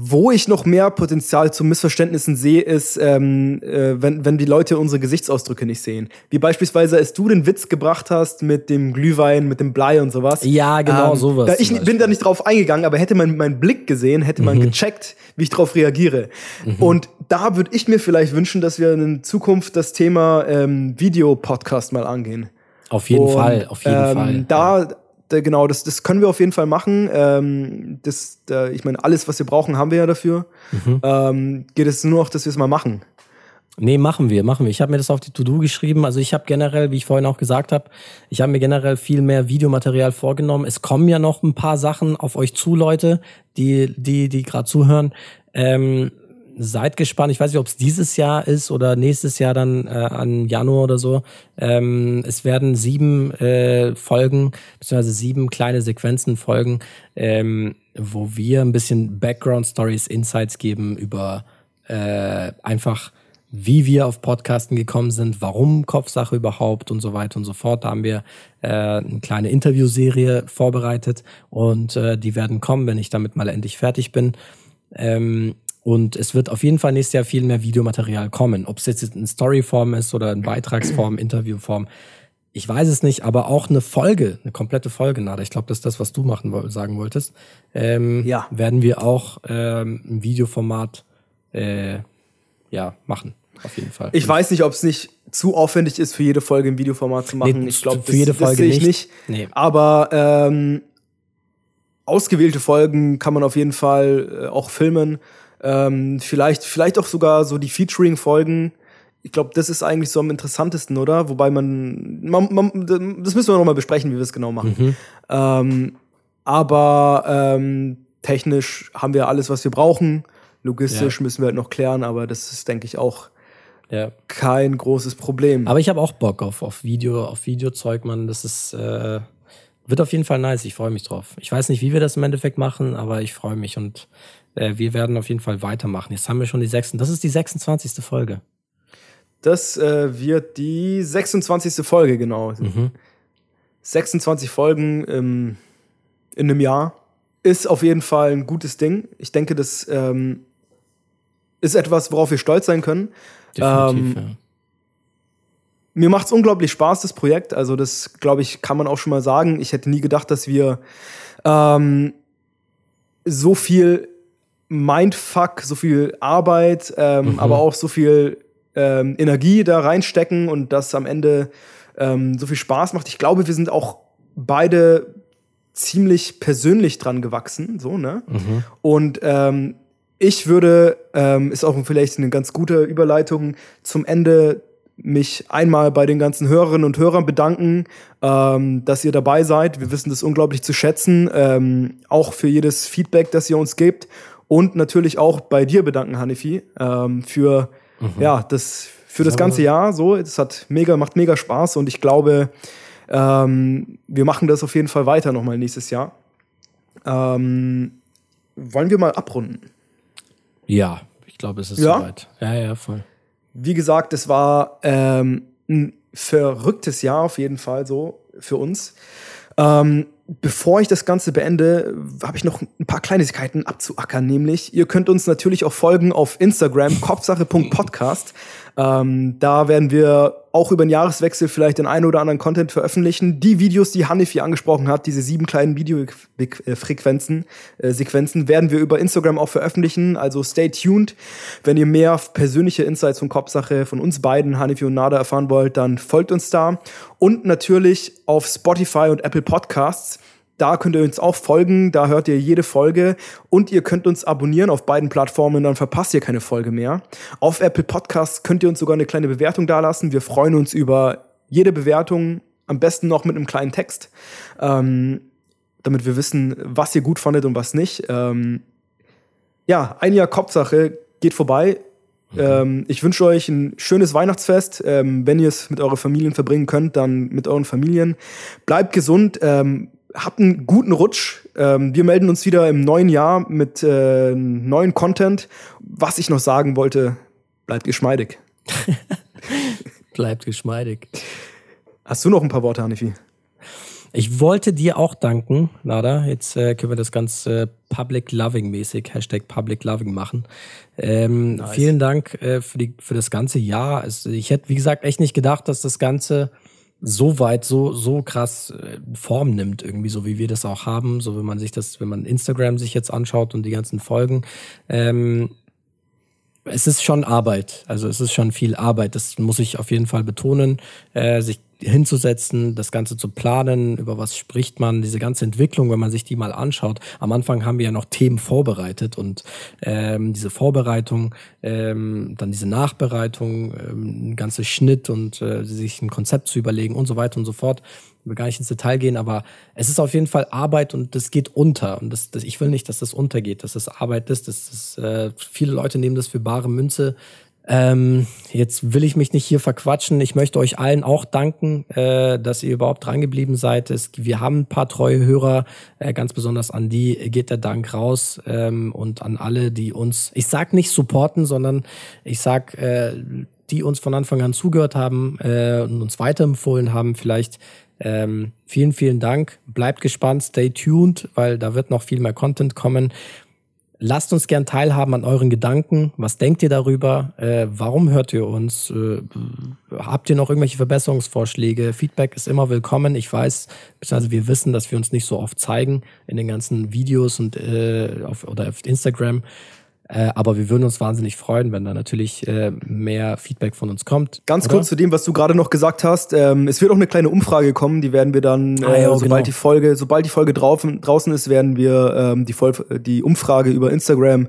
Wo ich noch mehr Potenzial zu Missverständnissen sehe, ist, ähm, äh, wenn, wenn die Leute unsere Gesichtsausdrücke nicht sehen. Wie beispielsweise, als du den Witz gebracht hast mit dem Glühwein, mit dem Blei und sowas. Ja, genau, ähm, sowas. Da ich bin da nicht drauf eingegangen, aber hätte man meinen Blick gesehen, hätte man mhm. gecheckt, wie ich darauf reagiere. Mhm. Und da würde ich mir vielleicht wünschen, dass wir in Zukunft das Thema ähm, Videopodcast mal angehen. Auf jeden und, Fall, auf jeden ähm, Fall. Da genau, das, das können wir auf jeden Fall machen. Ähm, das, da, ich meine, alles, was wir brauchen, haben wir ja dafür. Mhm. Ähm, geht es nur noch, dass wir es mal machen. Nee, machen wir, machen wir. Ich habe mir das auf die To-Do geschrieben. Also ich habe generell, wie ich vorhin auch gesagt habe, ich habe mir generell viel mehr Videomaterial vorgenommen. Es kommen ja noch ein paar Sachen auf euch zu, Leute, die, die, die gerade zuhören. Ähm, seid gespannt. Ich weiß nicht, ob es dieses Jahr ist oder nächstes Jahr dann äh, an Januar oder so. Ähm, es werden sieben äh, Folgen, beziehungsweise sieben kleine Sequenzen folgen, ähm, wo wir ein bisschen Background Stories, Insights geben über äh, einfach wie wir auf Podcasten gekommen sind, warum Kopfsache überhaupt und so weiter und so fort. Da haben wir äh, eine kleine Interviewserie vorbereitet und äh, die werden kommen, wenn ich damit mal endlich fertig bin. Ähm, und es wird auf jeden Fall nächstes Jahr viel mehr Videomaterial kommen. Ob es jetzt in Storyform ist oder in Beitragsform, Interviewform. Ich weiß es nicht, aber auch eine Folge, eine komplette Folge, Nada. Ich glaube, das ist das, was du machen sagen wolltest. Ähm, ja. Werden wir auch ähm, im Videoformat äh, ja, machen. Auf jeden Fall. Ich weiß nicht, ob es nicht zu aufwendig ist, für jede Folge im Videoformat zu machen. Nee, ich glaube, für jede Folge das sehe ich nicht. Nee. Aber ähm, ausgewählte Folgen kann man auf jeden Fall äh, auch filmen. Ähm, vielleicht, vielleicht auch sogar so die Featuring-Folgen. Ich glaube, das ist eigentlich so am interessantesten, oder? Wobei man, man, man das müssen wir noch mal besprechen, wie wir es genau machen. Mhm. Ähm, aber ähm, technisch haben wir alles, was wir brauchen. Logistisch ja. müssen wir halt noch klären, aber das ist, denke ich, auch ja. kein großes Problem. Aber ich habe auch Bock auf, auf Video, auf Videozeug, man. Das ist äh, wird auf jeden Fall nice. Ich freue mich drauf. Ich weiß nicht, wie wir das im Endeffekt machen, aber ich freue mich und wir werden auf jeden Fall weitermachen. Jetzt haben wir schon die sechsten. Das ist die 26. Folge. Das äh, wird die 26. Folge, genau. Mhm. 26 Folgen im, in einem Jahr ist auf jeden Fall ein gutes Ding. Ich denke, das ähm, ist etwas, worauf wir stolz sein können. Definitiv, ähm, ja. Mir macht es unglaublich Spaß, das Projekt. Also, das, glaube ich, kann man auch schon mal sagen. Ich hätte nie gedacht, dass wir ähm, so viel Mindfuck, so viel Arbeit, ähm, mhm. aber auch so viel ähm, Energie da reinstecken und das am Ende ähm, so viel Spaß macht. Ich glaube, wir sind auch beide ziemlich persönlich dran gewachsen, so, ne? Mhm. Und ähm, ich würde, ähm, ist auch vielleicht eine ganz gute Überleitung zum Ende mich einmal bei den ganzen Hörerinnen und Hörern bedanken, ähm, dass ihr dabei seid. Wir wissen das unglaublich zu schätzen, ähm, auch für jedes Feedback, das ihr uns gebt und natürlich auch bei dir bedanken, Hanifi, ähm, für mhm. ja das für das ganze Jahr. So, es hat mega macht mega Spaß und ich glaube, ähm, wir machen das auf jeden Fall weiter nochmal nächstes Jahr. Ähm, wollen wir mal abrunden? Ja, ich glaube, es ist ja? soweit. Ja, ja, voll. Wie gesagt, es war ähm, ein verrücktes Jahr auf jeden Fall so für uns. Ähm, bevor ich das Ganze beende, habe ich noch ein paar Kleinigkeiten abzuackern, nämlich ihr könnt uns natürlich auch folgen auf Instagram, kopfsache.podcast. Ähm, da werden wir auch über den Jahreswechsel vielleicht den einen oder anderen Content veröffentlichen. Die Videos, die Hanif hier angesprochen hat, diese sieben kleinen Videofrequenzen, äh, Sequenzen, werden wir über Instagram auch veröffentlichen. Also stay tuned. Wenn ihr mehr persönliche Insights von Kopfsache von uns beiden, Hanif und Nada, erfahren wollt, dann folgt uns da. Und natürlich auf Spotify und Apple Podcasts. Da könnt ihr uns auch folgen, da hört ihr jede Folge und ihr könnt uns abonnieren auf beiden Plattformen, dann verpasst ihr keine Folge mehr. Auf Apple Podcasts könnt ihr uns sogar eine kleine Bewertung dalassen. Wir freuen uns über jede Bewertung, am besten noch mit einem kleinen Text, ähm, damit wir wissen, was ihr gut fandet und was nicht. Ähm, ja, ein Jahr Kopfsache geht vorbei. Mhm. Ähm, ich wünsche euch ein schönes Weihnachtsfest. Ähm, wenn ihr es mit euren Familien verbringen könnt, dann mit euren Familien. Bleibt gesund. Ähm, habt einen guten Rutsch. Ähm, wir melden uns wieder im neuen Jahr mit äh, neuen Content. Was ich noch sagen wollte, bleibt geschmeidig. bleibt geschmeidig. Hast du noch ein paar Worte, Hanifi? Ich wollte dir auch danken, Nada. Jetzt äh, können wir das ganz äh, Public Loving mäßig, Hashtag Public Loving machen. Ähm, nice. Vielen Dank äh, für, die, für das ganze Jahr. Es, ich hätte, wie gesagt, echt nicht gedacht, dass das Ganze so weit, so, so krass äh, Form nimmt, irgendwie, so wie wir das auch haben. So, wenn man sich das, wenn man Instagram sich jetzt anschaut und die ganzen Folgen. Ähm, es ist schon Arbeit. Also es ist schon viel Arbeit. Das muss ich auf jeden Fall betonen. Äh, sich hinzusetzen, das Ganze zu planen, über was spricht man, diese ganze Entwicklung, wenn man sich die mal anschaut. Am Anfang haben wir ja noch Themen vorbereitet und ähm, diese Vorbereitung, ähm, dann diese Nachbereitung, ähm, ein ganzer Schnitt und äh, sich ein Konzept zu überlegen und so weiter und so fort. Ich will gar nicht ins Detail gehen, aber es ist auf jeden Fall Arbeit und das geht unter. Und das, das, ich will nicht, dass das untergeht, dass das Arbeit ist. Das ist äh, viele Leute nehmen das für bare Münze. Ähm, jetzt will ich mich nicht hier verquatschen. Ich möchte euch allen auch danken, äh, dass ihr überhaupt drangeblieben seid. Es, wir haben ein paar treue Hörer, äh, ganz besonders an die geht der Dank raus ähm, und an alle, die uns, ich sag nicht supporten, sondern ich sag, äh, die uns von Anfang an zugehört haben äh, und uns weiterempfohlen haben. Vielleicht ähm, vielen, vielen Dank. Bleibt gespannt, stay tuned, weil da wird noch viel mehr Content kommen. Lasst uns gern teilhaben an euren Gedanken. Was denkt ihr darüber? Äh, warum hört ihr uns? Äh, habt ihr noch irgendwelche Verbesserungsvorschläge? Feedback ist immer willkommen. Ich weiß, beziehungsweise wir wissen, dass wir uns nicht so oft zeigen in den ganzen Videos und äh, auf, oder auf Instagram. Äh, aber wir würden uns wahnsinnig freuen, wenn da natürlich äh, mehr Feedback von uns kommt. Ganz oder? kurz zu dem, was du gerade noch gesagt hast. Ähm, es wird auch eine kleine Umfrage kommen, die werden wir dann, ah, ja, äh, sobald genau. die Folge, sobald die Folge drauf, draußen ist, werden wir ähm, die, Voll die Umfrage über Instagram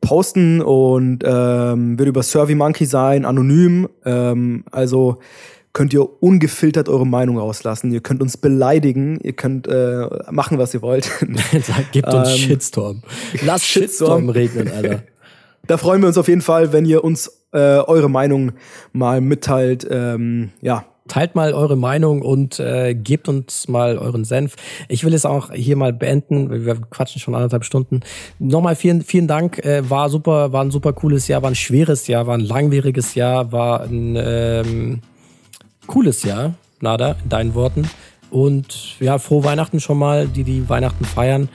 posten und ähm, wird über Survey Monkey sein, anonym. Ähm, also könnt ihr ungefiltert eure Meinung rauslassen. Ihr könnt uns beleidigen, ihr könnt äh, machen, was ihr wollt. Gebt uns ähm, Shitstorm. Lass Shitstorm, Shitstorm regnen, Alter. Da freuen wir uns auf jeden Fall, wenn ihr uns äh, eure Meinung mal mitteilt. Ähm, ja, teilt mal eure Meinung und äh, gebt uns mal euren Senf. Ich will es auch hier mal beenden. Wir quatschen schon anderthalb Stunden. Nochmal vielen, vielen Dank. Äh, war super, war ein super cooles Jahr, war ein schweres Jahr, war ein langwieriges Jahr, war ein ähm, cooles Jahr, Nada, in deinen Worten. Und ja, frohe Weihnachten schon mal, die die Weihnachten feiern.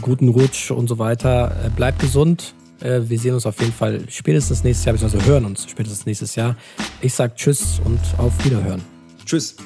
Guten Rutsch und so weiter. Äh, bleibt gesund. Äh, wir sehen uns auf jeden Fall spätestens nächstes Jahr, beziehungsweise hören uns spätestens nächstes Jahr. Ich sag Tschüss und auf Wiederhören. Tschüss.